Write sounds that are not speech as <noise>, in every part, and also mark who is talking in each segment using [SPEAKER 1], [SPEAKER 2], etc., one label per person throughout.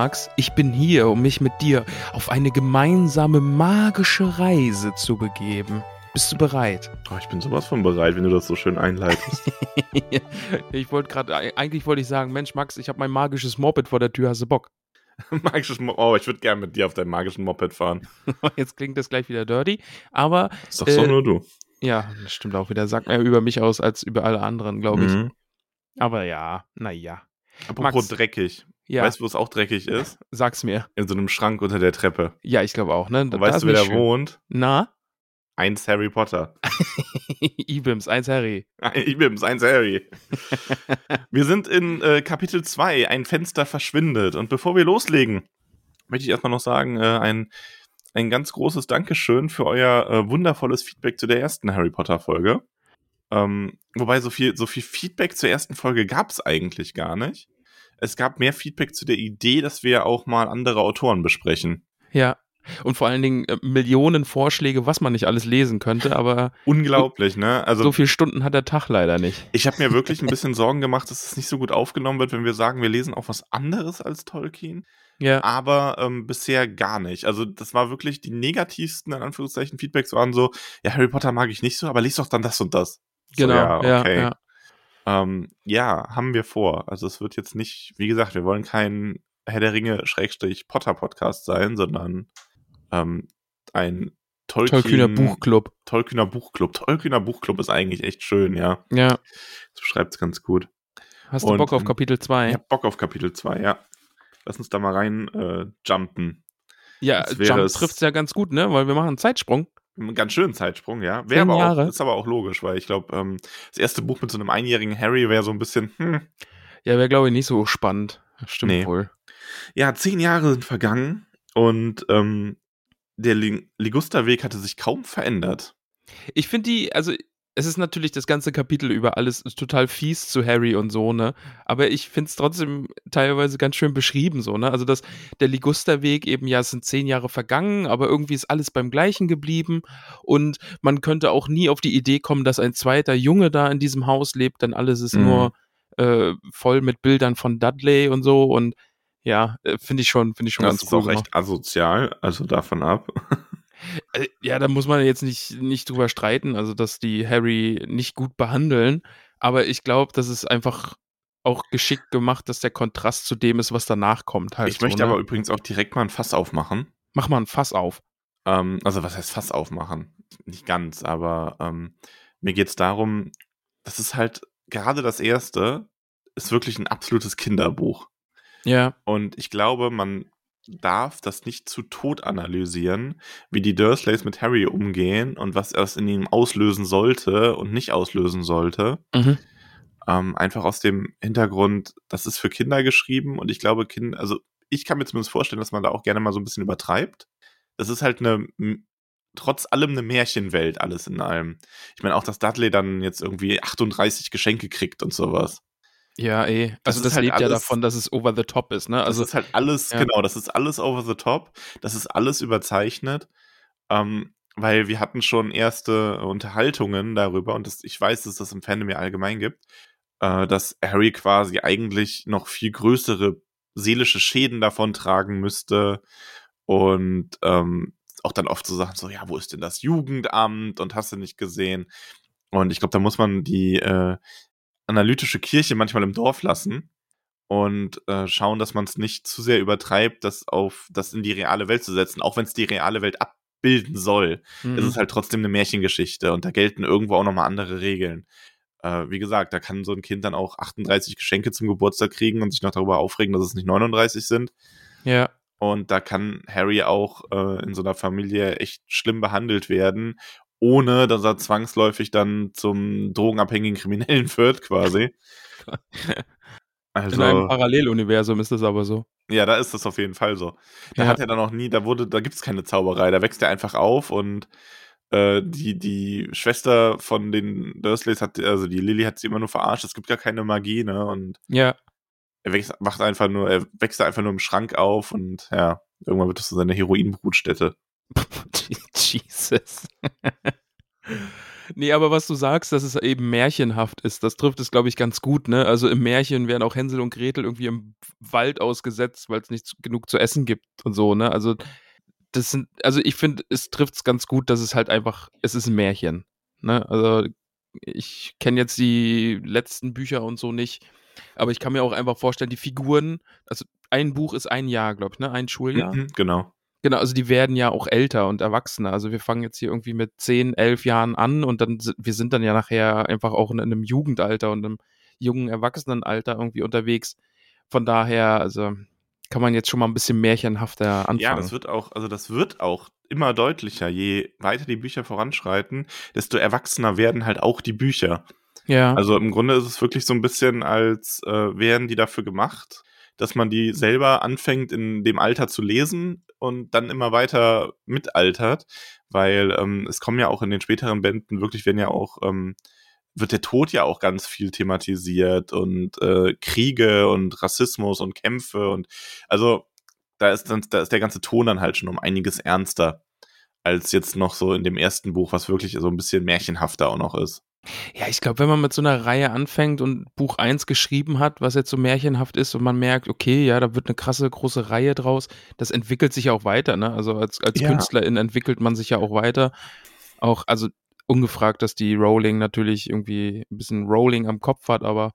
[SPEAKER 1] Magst, ich bin hier, um mich mit dir auf eine gemeinsame magische Reise zu begeben. Bist du bereit?
[SPEAKER 2] Oh, ich bin sowas von bereit, wenn du das so schön einleitest. <laughs>
[SPEAKER 1] ich wollte gerade, eigentlich wollte ich sagen, Mensch, Max, ich habe mein magisches Moped vor der Tür, hast du Bock? <laughs>
[SPEAKER 2] Magisches Moped, oh, ich würde gerne mit dir auf deinem magischen Moped fahren. <laughs>
[SPEAKER 1] Jetzt klingt das gleich wieder dirty, aber.
[SPEAKER 2] Ist doch so äh, nur du.
[SPEAKER 1] Ja, das stimmt auch wieder. Sagt mehr über mich aus als über alle anderen, glaube ich. Mhm. Aber ja, naja.
[SPEAKER 2] Apropos Max, dreckig. Ja. Weißt du, wo es auch dreckig ist?
[SPEAKER 1] Sag's mir.
[SPEAKER 2] In so einem Schrank unter der Treppe.
[SPEAKER 1] Ja, ich glaube auch, ne?
[SPEAKER 2] Und weißt du, wer da schön. wohnt?
[SPEAKER 1] Na?
[SPEAKER 2] Eins Harry Potter. <laughs>
[SPEAKER 1] Ibims, eins Harry. <laughs>
[SPEAKER 2] Ibims, eins Harry. <laughs> wir sind in äh, Kapitel 2, ein Fenster verschwindet. Und bevor wir loslegen, möchte ich erstmal noch sagen, äh, ein, ein ganz großes Dankeschön für euer äh, wundervolles Feedback zu der ersten Harry Potter Folge. Ähm, wobei so viel, so viel Feedback zur ersten Folge gab es eigentlich gar nicht es gab mehr Feedback zu der Idee, dass wir auch mal andere Autoren besprechen.
[SPEAKER 1] Ja. Und vor allen Dingen äh, Millionen Vorschläge, was man nicht alles lesen könnte, aber.
[SPEAKER 2] Unglaublich, ne?
[SPEAKER 1] Also. So viele Stunden hat der Tag leider nicht.
[SPEAKER 2] Ich habe mir wirklich ein bisschen Sorgen gemacht, dass es nicht so gut aufgenommen wird, wenn wir sagen, wir lesen auch was anderes als Tolkien. Ja. Aber ähm, bisher gar nicht. Also, das war wirklich die negativsten, in Anführungszeichen, Feedbacks waren so: Ja, Harry Potter mag ich nicht so, aber lies doch dann das und das.
[SPEAKER 1] Genau. So, ja, okay. Ja, ja.
[SPEAKER 2] Ähm, ja, haben wir vor. Also es wird jetzt nicht, wie gesagt, wir wollen kein Herr der Ringe Schrägstrich Potter Podcast sein, sondern ähm, ein Tolkien,
[SPEAKER 1] Tollkühner Buchclub.
[SPEAKER 2] Tollkühner Buchclub. Tollkühner Buchclub ist eigentlich echt schön, ja.
[SPEAKER 1] Ja.
[SPEAKER 2] Das beschreibt es ganz gut.
[SPEAKER 1] Hast du Und, Bock auf Kapitel 2?
[SPEAKER 2] Ich hab Bock auf Kapitel 2, ja. Lass uns da mal rein äh, jumpen.
[SPEAKER 1] Ja, Jump trifft es ja ganz gut, ne? Weil wir machen einen Zeitsprung.
[SPEAKER 2] Einen ganz schönen Zeitsprung, ja. Wäre aber Jahre. auch, ist aber auch logisch, weil ich glaube, ähm, das erste Buch mit so einem einjährigen Harry wäre so ein bisschen, hm.
[SPEAKER 1] Ja, wäre, glaube ich, nicht so spannend. Stimmt nee. wohl.
[SPEAKER 2] Ja, zehn Jahre sind vergangen und ähm, der Ligusterweg hatte sich kaum verändert.
[SPEAKER 1] Ich finde die, also es ist natürlich das ganze Kapitel über alles total fies zu Harry und so, ne? Aber ich finde es trotzdem teilweise ganz schön beschrieben, so, ne? Also, dass der Ligusterweg eben, ja, es sind zehn Jahre vergangen, aber irgendwie ist alles beim Gleichen geblieben und man könnte auch nie auf die Idee kommen, dass ein zweiter Junge da in diesem Haus lebt, denn alles ist mhm. nur äh, voll mit Bildern von Dudley und so und ja, äh, finde ich schon, finde ich schon
[SPEAKER 2] das
[SPEAKER 1] ganz
[SPEAKER 2] cool. Das ist auch gemacht. echt asozial, also davon ab.
[SPEAKER 1] Äh, ja, da muss man jetzt nicht, nicht drüber streiten, also dass die Harry nicht gut behandeln. Aber ich glaube, das ist einfach auch geschickt gemacht, dass der Kontrast zu dem ist, was danach kommt. Halt
[SPEAKER 2] ich so, möchte ne? aber übrigens auch direkt mal ein Fass aufmachen.
[SPEAKER 1] Mach mal ein Fass auf.
[SPEAKER 2] Ähm, also, was heißt Fass aufmachen? Nicht ganz, aber ähm, mir geht es darum, das ist halt gerade das erste, ist wirklich ein absolutes Kinderbuch.
[SPEAKER 1] Ja.
[SPEAKER 2] Und ich glaube, man darf das nicht zu tot analysieren, wie die Dursleys mit Harry umgehen und was es in ihm auslösen sollte und nicht auslösen sollte. Mhm. Ähm, einfach aus dem Hintergrund, das ist für Kinder geschrieben und ich glaube, Kinder, also ich kann mir zumindest vorstellen, dass man da auch gerne mal so ein bisschen übertreibt. Das ist halt eine, trotz allem eine Märchenwelt, alles in allem. Ich meine auch, dass Dudley dann jetzt irgendwie 38 Geschenke kriegt und sowas.
[SPEAKER 1] Ja, eh. Also das, das halt lebt alles, ja davon, dass es over the top ist, ne?
[SPEAKER 2] Also das ist halt alles, ja. genau, das ist alles over the top. Das ist alles überzeichnet. Ähm, weil wir hatten schon erste Unterhaltungen darüber und das, ich weiß, dass das im Fandom ja allgemein gibt, äh, dass Harry quasi eigentlich noch viel größere seelische Schäden davon tragen müsste und ähm, auch dann oft so Sachen so, ja, wo ist denn das Jugendamt und hast du nicht gesehen? Und ich glaube, da muss man die äh, analytische Kirche manchmal im Dorf lassen und äh, schauen, dass man es nicht zu sehr übertreibt, das auf das in die reale Welt zu setzen, auch wenn es die reale Welt abbilden soll. Mhm. Ist es halt trotzdem eine Märchengeschichte und da gelten irgendwo auch nochmal andere Regeln. Äh, wie gesagt, da kann so ein Kind dann auch 38 Geschenke zum Geburtstag kriegen und sich noch darüber aufregen, dass es nicht 39 sind.
[SPEAKER 1] Ja.
[SPEAKER 2] Und da kann Harry auch äh, in so einer Familie echt schlimm behandelt werden, ohne dass er zwangsläufig dann zum drogenabhängigen Kriminellen <laughs> wird, quasi. <laughs>
[SPEAKER 1] Also, in einem Paralleluniversum ist das aber so.
[SPEAKER 2] Ja, da ist das auf jeden Fall so. Da ja. hat er dann noch nie, da wurde, da gibt es keine Zauberei, da wächst er einfach auf und äh, die, die Schwester von den Dursleys hat, also die Lily hat sie immer nur verarscht, es gibt gar keine Magie, ne? Und
[SPEAKER 1] ja.
[SPEAKER 2] er wächst, macht einfach nur, er wächst einfach nur im Schrank auf und ja, irgendwann wird das so seine Heroinbrutstätte. <laughs>
[SPEAKER 1] Jesus. Nee, aber was du sagst, dass es eben märchenhaft ist, das trifft es, glaube ich, ganz gut, ne? Also im Märchen werden auch Hänsel und Gretel irgendwie im Wald ausgesetzt, weil es nicht genug zu essen gibt und so, ne? Also das sind, also ich finde, es trifft es ganz gut, dass es halt einfach, es ist ein Märchen, ne? Also ich kenne jetzt die letzten Bücher und so nicht, aber ich kann mir auch einfach vorstellen, die Figuren, also ein Buch ist ein Jahr, glaube ich, ne? Ein Schuljahr. Mhm,
[SPEAKER 2] genau.
[SPEAKER 1] Genau, also die werden ja auch älter und erwachsener. Also wir fangen jetzt hier irgendwie mit 10, 11 Jahren an und dann wir sind dann ja nachher einfach auch in einem Jugendalter und einem jungen Erwachsenenalter irgendwie unterwegs. Von daher, also kann man jetzt schon mal ein bisschen märchenhafter anfangen. Ja,
[SPEAKER 2] das wird auch, also das wird auch immer deutlicher. Je weiter die Bücher voranschreiten, desto erwachsener werden halt auch die Bücher.
[SPEAKER 1] Ja.
[SPEAKER 2] Also im Grunde ist es wirklich so ein bisschen, als äh, wären die dafür gemacht, dass man die selber anfängt in dem Alter zu lesen und dann immer weiter mitaltert, weil ähm, es kommen ja auch in den späteren Bänden wirklich, werden ja auch, ähm, wird der Tod ja auch ganz viel thematisiert und äh, Kriege und Rassismus und Kämpfe und also da ist dann, da ist der ganze Ton dann halt schon um einiges ernster als jetzt noch so in dem ersten Buch, was wirklich so ein bisschen märchenhafter auch noch ist.
[SPEAKER 1] Ja, ich glaube, wenn man mit so einer Reihe anfängt und Buch 1 geschrieben hat, was jetzt so märchenhaft ist und man merkt, okay, ja, da wird eine krasse große Reihe draus, das entwickelt sich auch weiter, ne? Also als, als ja. Künstlerin entwickelt man sich ja auch weiter. Auch, also ungefragt, dass die Rowling natürlich irgendwie ein bisschen Rolling am Kopf hat, aber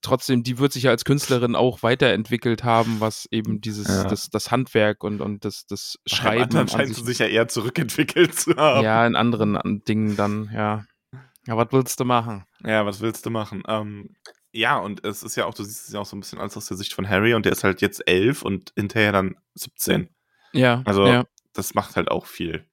[SPEAKER 1] trotzdem, die wird sich ja als Künstlerin auch weiterentwickelt haben, was eben dieses, ja. das, das Handwerk und, und das, das Schreiben.
[SPEAKER 2] Dann scheint sie sich ja eher zurückentwickelt zu haben.
[SPEAKER 1] Ja, in anderen Dingen dann, ja. Ja, was willst du machen?
[SPEAKER 2] Ja, was willst du machen? Ähm, ja, und es ist ja auch, du siehst es ja auch so ein bisschen alles aus der Sicht von Harry und der ist halt jetzt elf und hinterher dann 17.
[SPEAKER 1] Ja.
[SPEAKER 2] Also,
[SPEAKER 1] ja.
[SPEAKER 2] das macht halt auch viel.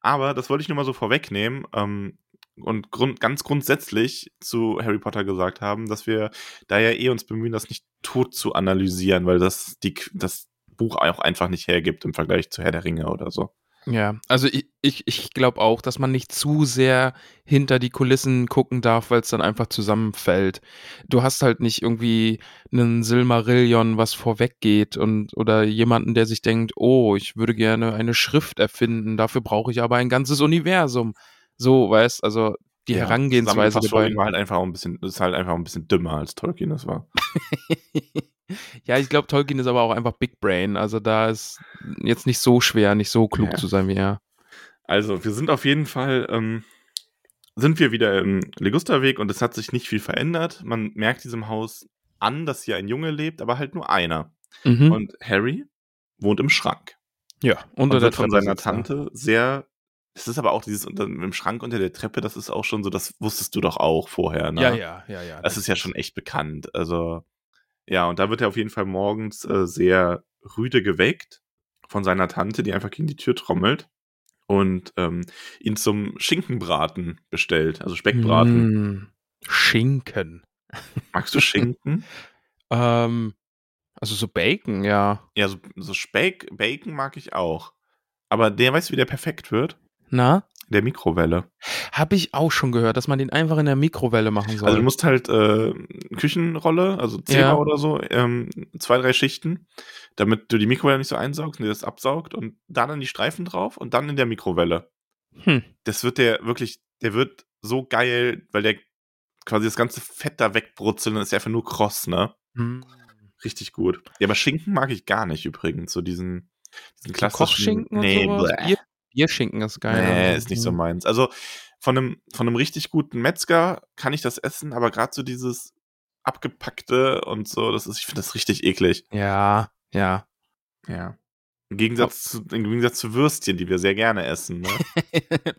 [SPEAKER 2] Aber das wollte ich nur mal so vorwegnehmen ähm, und grund ganz grundsätzlich zu Harry Potter gesagt haben, dass wir da ja eh uns bemühen, das nicht tot zu analysieren, weil das die, das Buch auch einfach nicht hergibt im Vergleich zu Herr der Ringe oder so.
[SPEAKER 1] Ja, also ich, ich, ich glaube auch, dass man nicht zu sehr hinter die Kulissen gucken darf, weil es dann einfach zusammenfällt. Du hast halt nicht irgendwie einen Silmarillion, was vorweggeht und oder jemanden, der sich denkt, oh, ich würde gerne eine Schrift erfinden, dafür brauche ich aber ein ganzes Universum. So, weißt, also die ja, Herangehensweise
[SPEAKER 2] war halt einfach ein bisschen, ist halt einfach ein bisschen dümmer als Tolkien das war. <laughs>
[SPEAKER 1] ja, ich glaube, Tolkien ist aber auch einfach Big Brain. Also da ist jetzt nicht so schwer, nicht so klug ja. zu sein wie er.
[SPEAKER 2] Also, wir sind auf jeden Fall, ähm, sind wir wieder im Legusterweg und es hat sich nicht viel verändert. Man merkt diesem Haus an, dass hier ein Junge lebt, aber halt nur einer. Mhm. Und Harry wohnt im Schrank.
[SPEAKER 1] Ja,
[SPEAKER 2] unter und der von seiner Tante sehr es ist aber auch dieses unter, im Schrank unter der Treppe, das ist auch schon so, das wusstest du doch auch vorher, ne?
[SPEAKER 1] Ja, ja, ja, ja.
[SPEAKER 2] Das, das ist ja schon echt bekannt. Also, ja, und da wird er auf jeden Fall morgens äh, sehr rüde geweckt von seiner Tante, die einfach gegen die Tür trommelt und ähm, ihn zum Schinkenbraten bestellt, also Speckbraten.
[SPEAKER 1] Mm, Schinken.
[SPEAKER 2] Magst du Schinken? <laughs>
[SPEAKER 1] ähm, also so Bacon, ja.
[SPEAKER 2] Ja, so, so Speck, Bacon mag ich auch. Aber der, weißt du, wie der perfekt wird?
[SPEAKER 1] Na?
[SPEAKER 2] Der Mikrowelle.
[SPEAKER 1] Habe ich auch schon gehört, dass man den einfach in der Mikrowelle machen soll.
[SPEAKER 2] Also du musst halt äh, Küchenrolle, also Zehner ja. oder so, ähm, zwei, drei Schichten, damit du die Mikrowelle nicht so einsaugst und dir das absaugt und dann an die Streifen drauf und dann in der Mikrowelle. Hm. Das wird der wirklich, der wird so geil, weil der quasi das ganze Fett da wegbrutzelt und ist ja einfach nur kross, ne? Hm. Richtig gut. Ja, aber Schinken mag ich gar nicht übrigens, so diesen, diesen klassischen.
[SPEAKER 1] Kochschinken nee, und sowas? Bier, Bierschinken ist geil.
[SPEAKER 2] Nee, also. ist nicht so mhm. meins. Also von einem, von einem richtig guten Metzger kann ich das essen, aber gerade so dieses abgepackte und so. Das ist, ich finde das richtig eklig.
[SPEAKER 1] Ja, ja.
[SPEAKER 2] Ja. Im Gegensatz, zu, Im Gegensatz zu Würstchen, die wir sehr gerne essen. Ne?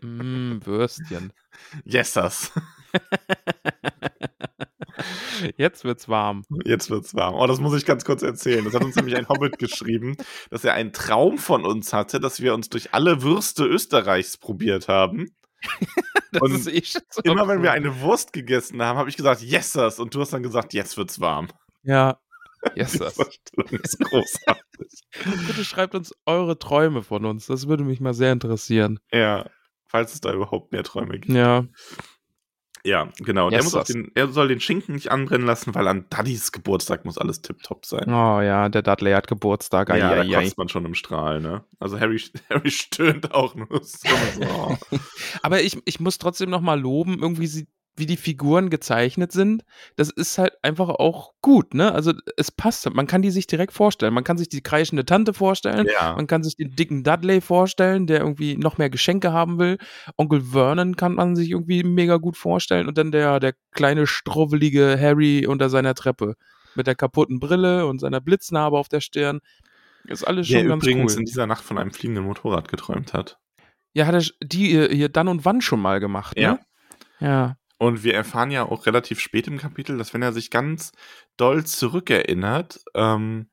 [SPEAKER 2] <laughs>
[SPEAKER 1] mm, Würstchen. <laughs>
[SPEAKER 2] Yesers. <laughs>
[SPEAKER 1] Jetzt wird's warm.
[SPEAKER 2] Jetzt wird's warm. Oh, das muss ich ganz kurz erzählen. Das hat uns nämlich ein Hobbit <laughs> geschrieben, dass er einen Traum von uns hatte, dass wir uns durch alle Würste Österreichs probiert haben. <laughs> und
[SPEAKER 1] eh
[SPEAKER 2] so immer wenn wir eine Wurst gegessen haben, habe ich gesagt, Yesers. Und du hast dann gesagt, jetzt wird's warm.
[SPEAKER 1] Ja, <laughs> Yes,
[SPEAKER 2] das ist großartig.
[SPEAKER 1] Bitte schreibt uns eure Träume von uns. Das würde mich mal sehr interessieren.
[SPEAKER 2] Ja, falls es da überhaupt mehr Träume gibt.
[SPEAKER 1] Ja.
[SPEAKER 2] Ja, genau. Yes, er, den, er, soll den Schinken nicht anbrennen lassen, weil an Duddys Geburtstag muss alles tipptopp sein.
[SPEAKER 1] Oh ja, der Dudley hat Geburtstag.
[SPEAKER 2] Ja, ai, da kotzt man schon im Strahl, ne? Also Harry, <laughs> Harry stöhnt auch nur so. <laughs>
[SPEAKER 1] Aber ich, ich muss trotzdem noch mal loben, irgendwie sieht wie die Figuren gezeichnet sind, das ist halt einfach auch gut, ne? Also es passt. Man kann die sich direkt vorstellen. Man kann sich die kreischende Tante vorstellen. Ja. Man kann sich den dicken Dudley vorstellen, der irgendwie noch mehr Geschenke haben will. Onkel Vernon kann man sich irgendwie mega gut vorstellen. Und dann der, der kleine, struvvelige Harry unter seiner Treppe. Mit der kaputten Brille und seiner Blitznarbe auf der Stirn. Ist alles schon der ganz übrigens
[SPEAKER 2] cool. in dieser Nacht von einem fliegenden Motorrad geträumt hat.
[SPEAKER 1] Ja, hat er die hier dann und wann schon mal gemacht, ne?
[SPEAKER 2] Ja. Und wir erfahren ja auch relativ spät im Kapitel, dass wenn er sich ganz doll zurückerinnert, ähm,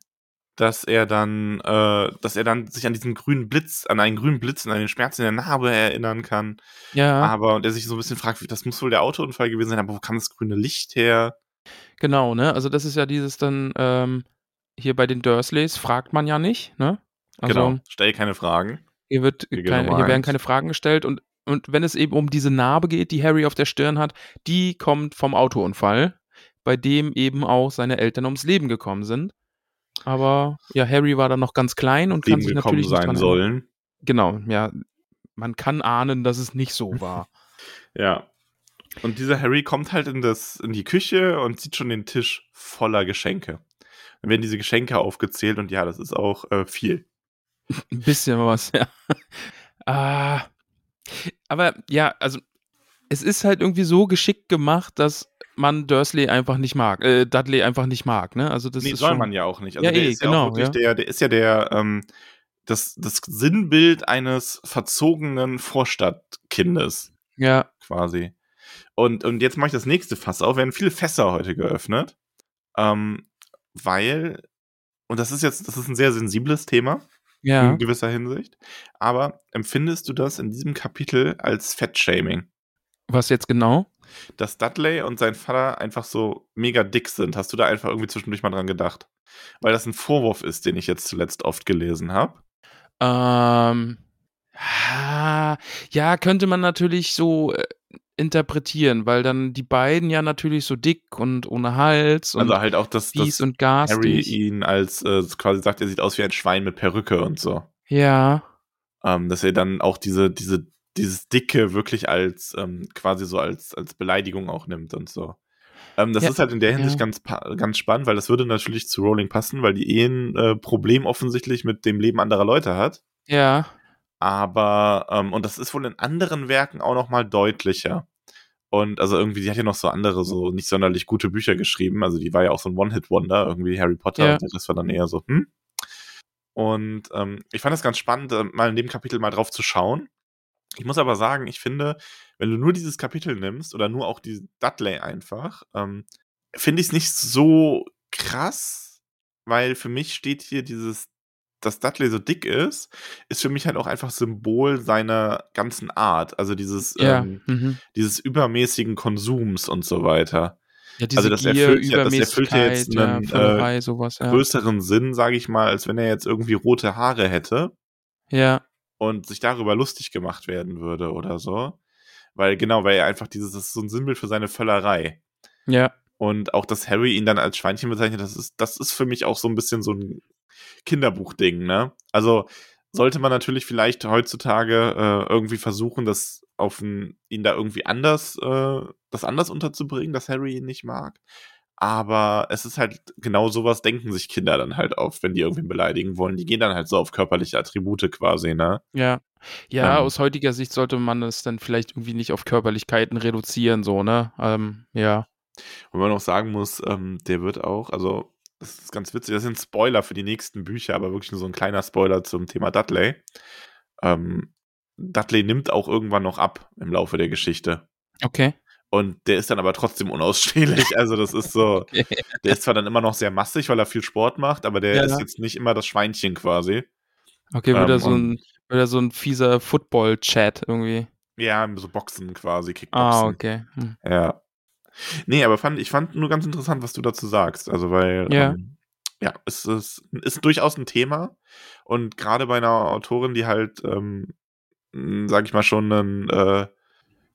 [SPEAKER 2] dass er dann, äh, dass er dann sich an diesen grünen Blitz, an einen grünen Blitz, an einen Schmerz in der Narbe erinnern kann.
[SPEAKER 1] Ja.
[SPEAKER 2] Aber und er sich so ein bisschen fragt, das muss wohl der Autounfall gewesen sein, aber wo kam das grüne Licht her?
[SPEAKER 1] Genau, ne? Also das ist ja dieses dann ähm, hier bei den Dursleys fragt man ja nicht, ne? Also,
[SPEAKER 2] genau. Stell keine Fragen.
[SPEAKER 1] Hier wird hier, keine, hier werden keine Fragen gestellt und und wenn es eben um diese Narbe geht, die Harry auf der Stirn hat, die kommt vom Autounfall, bei dem eben auch seine Eltern ums Leben gekommen sind. Aber ja, Harry war dann noch ganz klein und
[SPEAKER 2] Leben
[SPEAKER 1] kann sich
[SPEAKER 2] natürlich
[SPEAKER 1] nicht
[SPEAKER 2] sein sollen.
[SPEAKER 1] Genau, ja, man kann ahnen, dass es nicht so war. <laughs>
[SPEAKER 2] ja. Und dieser Harry kommt halt in, das, in die Küche und sieht schon den Tisch voller Geschenke. Dann werden diese Geschenke aufgezählt und ja, das ist auch äh, viel.
[SPEAKER 1] Ein bisschen was, ja. <laughs> Ah, aber ja, also es ist halt irgendwie so geschickt gemacht, dass man Dursley einfach nicht mag, äh, Dudley einfach nicht mag, ne? Also das
[SPEAKER 2] nee, soll
[SPEAKER 1] schon,
[SPEAKER 2] man ja auch nicht. Also
[SPEAKER 1] ja,
[SPEAKER 2] der
[SPEAKER 1] eh,
[SPEAKER 2] ist ja
[SPEAKER 1] genau,
[SPEAKER 2] auch wirklich
[SPEAKER 1] ja.
[SPEAKER 2] der, der ist ja der, ähm, das, das Sinnbild eines verzogenen Vorstadtkindes.
[SPEAKER 1] Ja.
[SPEAKER 2] Quasi. Und, und jetzt mache ich das nächste Fass auf. Wir werden viele Fässer heute geöffnet. Ähm, weil, und das ist jetzt, das ist ein sehr sensibles Thema
[SPEAKER 1] Ja.
[SPEAKER 2] in gewisser Hinsicht. Aber empfindest du das in diesem Kapitel als Fettshaming?
[SPEAKER 1] Was jetzt genau?
[SPEAKER 2] Dass Dudley und sein Vater einfach so mega dick sind. Hast du da einfach irgendwie zwischendurch mal dran gedacht? Weil das ein Vorwurf ist, den ich jetzt zuletzt oft gelesen habe.
[SPEAKER 1] Ähm, ja, könnte man natürlich so äh, interpretieren, weil dann die beiden ja natürlich so dick und ohne Hals und
[SPEAKER 2] Also halt auch, dass,
[SPEAKER 1] fies
[SPEAKER 2] dass
[SPEAKER 1] und
[SPEAKER 2] Harry
[SPEAKER 1] garstig.
[SPEAKER 2] ihn als äh, quasi sagt, er sieht aus wie ein Schwein mit Perücke und so.
[SPEAKER 1] Ja,
[SPEAKER 2] Ähm, dass er dann auch diese, diese, dieses Dicke wirklich als ähm, quasi so als, als Beleidigung auch nimmt und so. Ähm, das
[SPEAKER 1] Ja,
[SPEAKER 2] ist halt in der Hinsicht
[SPEAKER 1] ja.
[SPEAKER 2] ganz, ganz spannend, weil das würde natürlich zu Rowling passen, weil die eh ein äh, Problem offensichtlich mit dem Leben anderer Leute hat.
[SPEAKER 1] ja,
[SPEAKER 2] Aber, ähm, und das ist wohl in anderen Werken auch noch mal deutlicher. Und also irgendwie, die hat ja noch so andere, so nicht sonderlich gute Bücher geschrieben. Also die war ja auch so ein One-Hit-Wonder, irgendwie Harry Potter
[SPEAKER 1] Ja.
[SPEAKER 2] das war dann eher so, hm. Und ähm, ich fand das ganz spannend, äh, mal in dem Kapitel mal drauf zu schauen. Ich muss aber sagen, ich finde, wenn du nur dieses Kapitel nimmst oder nur auch die Dudley einfach, ähm, finde ich es nicht so krass, weil für mich steht hier dieses, dass Dudley so dick ist, ist für mich halt auch einfach Symbol seiner ganzen Art. Also dieses,
[SPEAKER 1] ja.
[SPEAKER 2] ähm,
[SPEAKER 1] mhm.
[SPEAKER 2] dieses übermäßigen Konsums und so weiter.
[SPEAKER 1] ja diese
[SPEAKER 2] also das
[SPEAKER 1] Gier,
[SPEAKER 2] erfüllt ja- das erfüllt ja jetzt einen,
[SPEAKER 1] Völlerei, sowas.
[SPEAKER 2] Größeren Sinn, sage ich mal, als wenn er jetzt irgendwie rote Haare hätte
[SPEAKER 1] Ja,
[SPEAKER 2] und sich darüber lustig gemacht werden würde oder so. Weil, genau, weil er einfach dieses, das ist so ein Sinnbild für seine Völlerei.
[SPEAKER 1] ja,
[SPEAKER 2] Und auch, dass Harry ihn dann als Schweinchen bezeichnet, das ist, das ist für mich auch so ein bisschen so ein Kinderbuchding, ne? Also sollte man natürlich vielleicht heutzutage äh, irgendwie versuchen, das auf ein, ihn da irgendwie anders, äh, das anders unterzubringen, dass Harry ihn nicht mag. Aber es ist halt genau sowas, denken sich Kinder dann halt auf, wenn die irgendwen beleidigen wollen. Die gehen dann halt so auf körperliche Attribute quasi, ne?
[SPEAKER 1] ja. Ja,
[SPEAKER 2] Ähm.
[SPEAKER 1] aus heutiger Sicht sollte man es dann vielleicht irgendwie nicht auf Körperlichkeiten reduzieren, so, ne? Ähm, ja.
[SPEAKER 2] Und man auch sagen muss, ähm, der wird auch, also das ist ganz witzig, das sind Spoiler für die nächsten Bücher, aber wirklich nur so ein kleiner Spoiler zum Thema Dudley. Ähm, Dudley nimmt auch irgendwann noch ab im Laufe der Geschichte.
[SPEAKER 1] Okay.
[SPEAKER 2] Und der ist dann aber trotzdem unausstehlich. <laughs> Also, das ist so, okay. der ist zwar dann immer noch sehr massig, weil er viel Sport macht, aber der ja. ist jetzt nicht immer das Schweinchen quasi.
[SPEAKER 1] Okay, wird ähm, er so ein, wird er so ein fieser Football-Chat irgendwie.
[SPEAKER 2] Ja, so Boxen quasi, Kickboxen.
[SPEAKER 1] Ah, okay. Hm.
[SPEAKER 2] Ja. Nee, aber fand, ich fand nur ganz interessant, was du dazu sagst. Also, weil,
[SPEAKER 1] ja,
[SPEAKER 2] ähm, ja es ist, ist durchaus ein Thema. Und gerade bei einer Autorin, die halt, ähm, sag ich mal, schon einen, äh,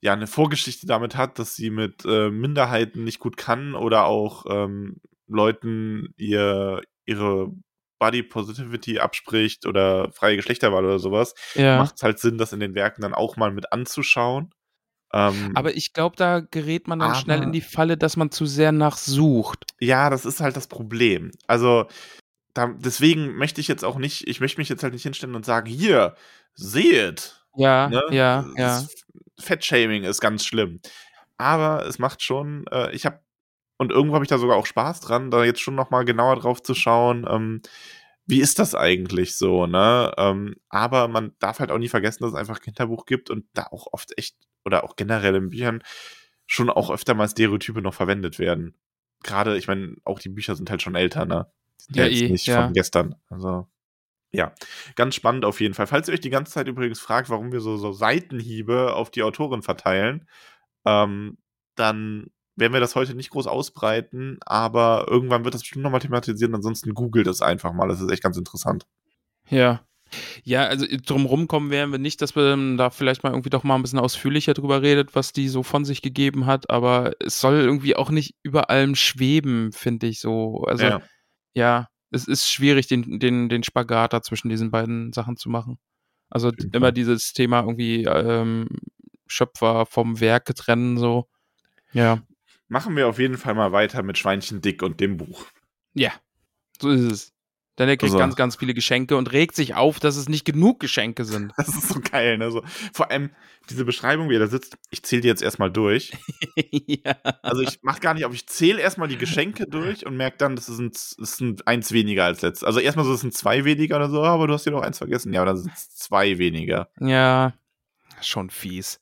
[SPEAKER 2] ja, eine Vorgeschichte damit hat, dass sie mit äh, Minderheiten nicht gut kann oder auch ähm, Leuten ihr, ihre Body Positivity abspricht oder freie Geschlechterwahl oder sowas,
[SPEAKER 1] ja.
[SPEAKER 2] macht es halt Sinn, das in den Werken dann auch mal mit anzuschauen.
[SPEAKER 1] Ähm, aber ich glaube, da gerät man dann schnell in die Falle, dass man zu sehr nachsucht.
[SPEAKER 2] Ja, das ist halt das Problem. Also, da, deswegen möchte ich jetzt auch nicht, ich möchte mich jetzt halt nicht hinstellen und sagen, hier, seht.
[SPEAKER 1] Ja, ne? ja, ja.
[SPEAKER 2] Fettshaming ist ganz schlimm. Aber es macht schon, äh, ich habe, und irgendwo habe ich da sogar auch Spaß dran, da jetzt schon nochmal genauer drauf zu schauen, ähm, wie ist das eigentlich so, ne? Ähm, aber man darf halt auch nie vergessen, dass es einfach ein Kinderbuch gibt und da auch oft echt, oder auch generell in Büchern, schon auch öfter mal Stereotype noch verwendet werden. Gerade, ich meine, auch die Bücher sind halt schon älter, ne?
[SPEAKER 1] Ja, jetzt
[SPEAKER 2] eh, nicht
[SPEAKER 1] ja.
[SPEAKER 2] von gestern. Also, ja, ganz spannend auf jeden Fall. Falls ihr euch die ganze Zeit übrigens fragt, warum wir so, so Seitenhiebe auf die Autorin verteilen, ähm, dann werden wir das heute nicht groß ausbreiten, aber irgendwann wird das bestimmt nochmal thematisieren. Ansonsten googelt es einfach mal. Das ist echt ganz interessant.
[SPEAKER 1] Ja. Ja, also drumherum kommen werden wir nicht, dass wir da vielleicht mal irgendwie doch mal ein bisschen ausführlicher drüber redet, was die so von sich gegeben hat, aber es soll irgendwie auch nicht über allem schweben, finde ich so. Also, ja. ja, es ist schwierig, den, den, den Spagat da zwischen diesen beiden Sachen zu machen. Also immer dieses Thema irgendwie ähm, Schöpfer vom Werk trennen, so. Ja.
[SPEAKER 2] Machen wir auf jeden Fall mal weiter mit Schweinchen Dick und dem Buch.
[SPEAKER 1] Ja, so ist es. Denn er kriegt also. ganz, ganz viele Geschenke und regt sich auf, dass es nicht genug Geschenke sind. <laughs>
[SPEAKER 2] Das ist so geil, ne? So, vor allem diese Beschreibung, wie er da sitzt, ich zähle die jetzt erstmal durch. <laughs> ja. Also ich mach gar nicht auf, ich zähle erstmal die Geschenke durch und merke dann, das sind, das sind eins weniger als letztes. Also erstmal so, es sind zwei weniger oder so, aber du hast hier noch eins vergessen. Ja, aber dann sind es zwei weniger.
[SPEAKER 1] Ja, schon fies.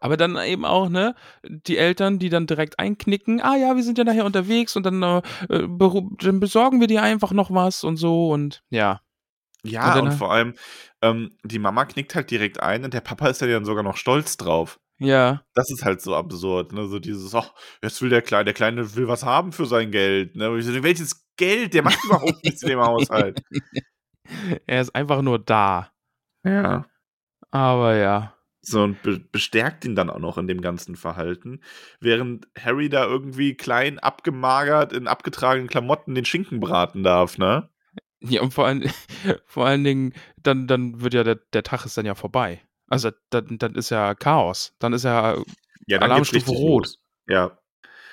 [SPEAKER 1] Aber dann eben auch, ne, die Eltern, die dann direkt einknicken, ah ja, wir sind ja nachher unterwegs und dann, äh, dann besorgen wir dir einfach noch was und so und ja.
[SPEAKER 2] Ja, und, und vor allem, ähm, die Mama knickt halt direkt ein und der Papa ist ja dann sogar noch stolz drauf.
[SPEAKER 1] Ja.
[SPEAKER 2] Das ist halt so absurd, ne? So dieses, oh, jetzt will der Kleine, der Kleine will was haben für sein Geld, ne? Und ich so, welches Geld? Der macht überhaupt nichts in dem Haushalt. <laughs>
[SPEAKER 1] er ist einfach nur da.
[SPEAKER 2] Ja.
[SPEAKER 1] Aber ja.
[SPEAKER 2] So, und be bestärkt ihn dann auch noch in dem ganzen Verhalten, während Harry da irgendwie klein, abgemagert, in abgetragenen Klamotten den Schinken braten darf, ne?
[SPEAKER 1] Ja, und vor allen, <laughs> vor allen Dingen, dann, dann wird ja der, der Tag ist dann ja vorbei. Also dann, dann ist ja Chaos. Dann ist ja,
[SPEAKER 2] ja dann Alarmstufe rot. Los. Ja.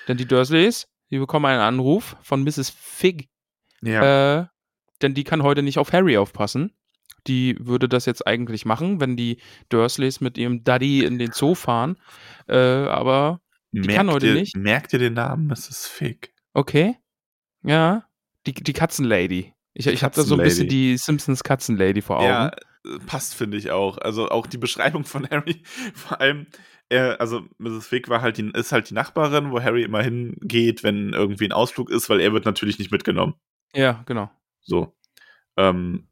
[SPEAKER 1] Denn die Dursleys, die bekommen einen Anruf von Mrs. Fig.
[SPEAKER 2] Ja.
[SPEAKER 1] Äh, denn die kann heute nicht auf Harry aufpassen die würde das jetzt eigentlich machen, wenn die Dursleys mit ihrem Daddy in den Zoo fahren. Äh, aber die merkt kann heute
[SPEAKER 2] ihr,
[SPEAKER 1] nicht.
[SPEAKER 2] Merkt ihr den Namen? Mrs. Fig.
[SPEAKER 1] Okay. Ja. Die, die Katzenlady. Ich, ich habe da so ein bisschen die Simpsons Katzenlady vor Augen. Ja,
[SPEAKER 2] passt, finde ich auch. Also auch die Beschreibung von Harry, <laughs> vor allem, er, also Mrs. Fig war halt die, ist halt die Nachbarin, wo Harry immer hingeht, wenn irgendwie ein Ausflug ist, weil er wird natürlich nicht mitgenommen.
[SPEAKER 1] Ja, genau.
[SPEAKER 2] So. Ähm,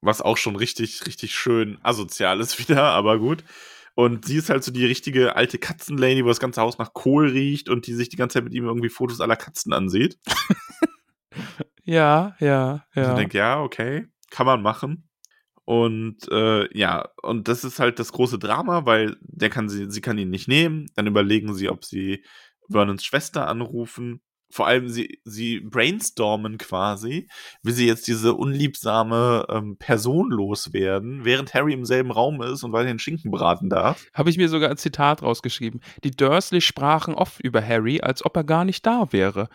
[SPEAKER 2] was auch schon richtig, richtig schön asozial ist <laughs> wieder, aber gut. Und sie ist halt so die richtige alte Katzenlady, wo das ganze Haus nach Kohl riecht und die sich die ganze Zeit mit ihm irgendwie Fotos aller Katzen ansieht.
[SPEAKER 1] ja, <laughs> ja, ja.
[SPEAKER 2] Und ich denke, ja, okay, kann man machen. Und äh, ja, und das ist halt das große Drama, weil der kann sie, sie kann ihn nicht nehmen. Dann überlegen sie, ob sie Vernons Schwester anrufen vor allem sie, sie brainstormen quasi, wie sie jetzt diese unliebsame ähm, Person loswerden, während Harry im selben Raum ist und weiterhin Schinken braten darf.
[SPEAKER 1] Habe ich mir sogar ein Zitat rausgeschrieben. Die Dursley sprachen oft über Harry, als ob er gar nicht da wäre.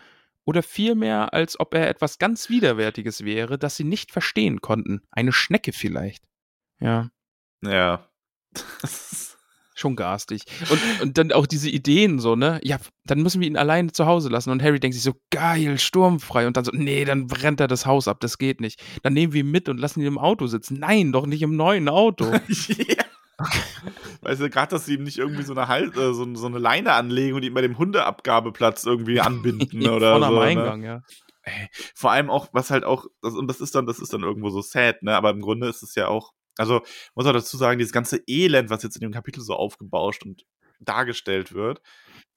[SPEAKER 1] Oder vielmehr, als ob er etwas ganz Widerwärtiges wäre, das sie nicht verstehen konnten. Eine Schnecke vielleicht. Ja.
[SPEAKER 2] Ja. <laughs>
[SPEAKER 1] schon garstig. Und, und dann auch diese Ideen so, ne? Ja, dann müssen wir ihn alleine zu Hause lassen. Und Harry denkt sich so, geil, sturmfrei. Und dann so, nee, dann brennt er das Haus ab, das geht nicht. Dann nehmen wir ihn mit und lassen ihn im Auto sitzen. Nein, doch nicht im neuen Auto. <laughs>
[SPEAKER 2] ja. Weißt du, gerade, dass sie ihm nicht irgendwie so eine, halt, äh, so, so, eine Leine anlegen und ihn bei dem Hundeabgabeplatz irgendwie anbinden <laughs> oder
[SPEAKER 1] Vorne
[SPEAKER 2] so.
[SPEAKER 1] am
[SPEAKER 2] ne?
[SPEAKER 1] Eingang, ja.
[SPEAKER 2] Ey, vor allem auch, was halt auch, das, und das ist dann, das ist dann irgendwo so sad, ne? Aber im Grunde ist es ja auch, also muss auch dazu sagen, dieses ganze Elend, was jetzt in dem Kapitel so aufgebauscht und dargestellt wird,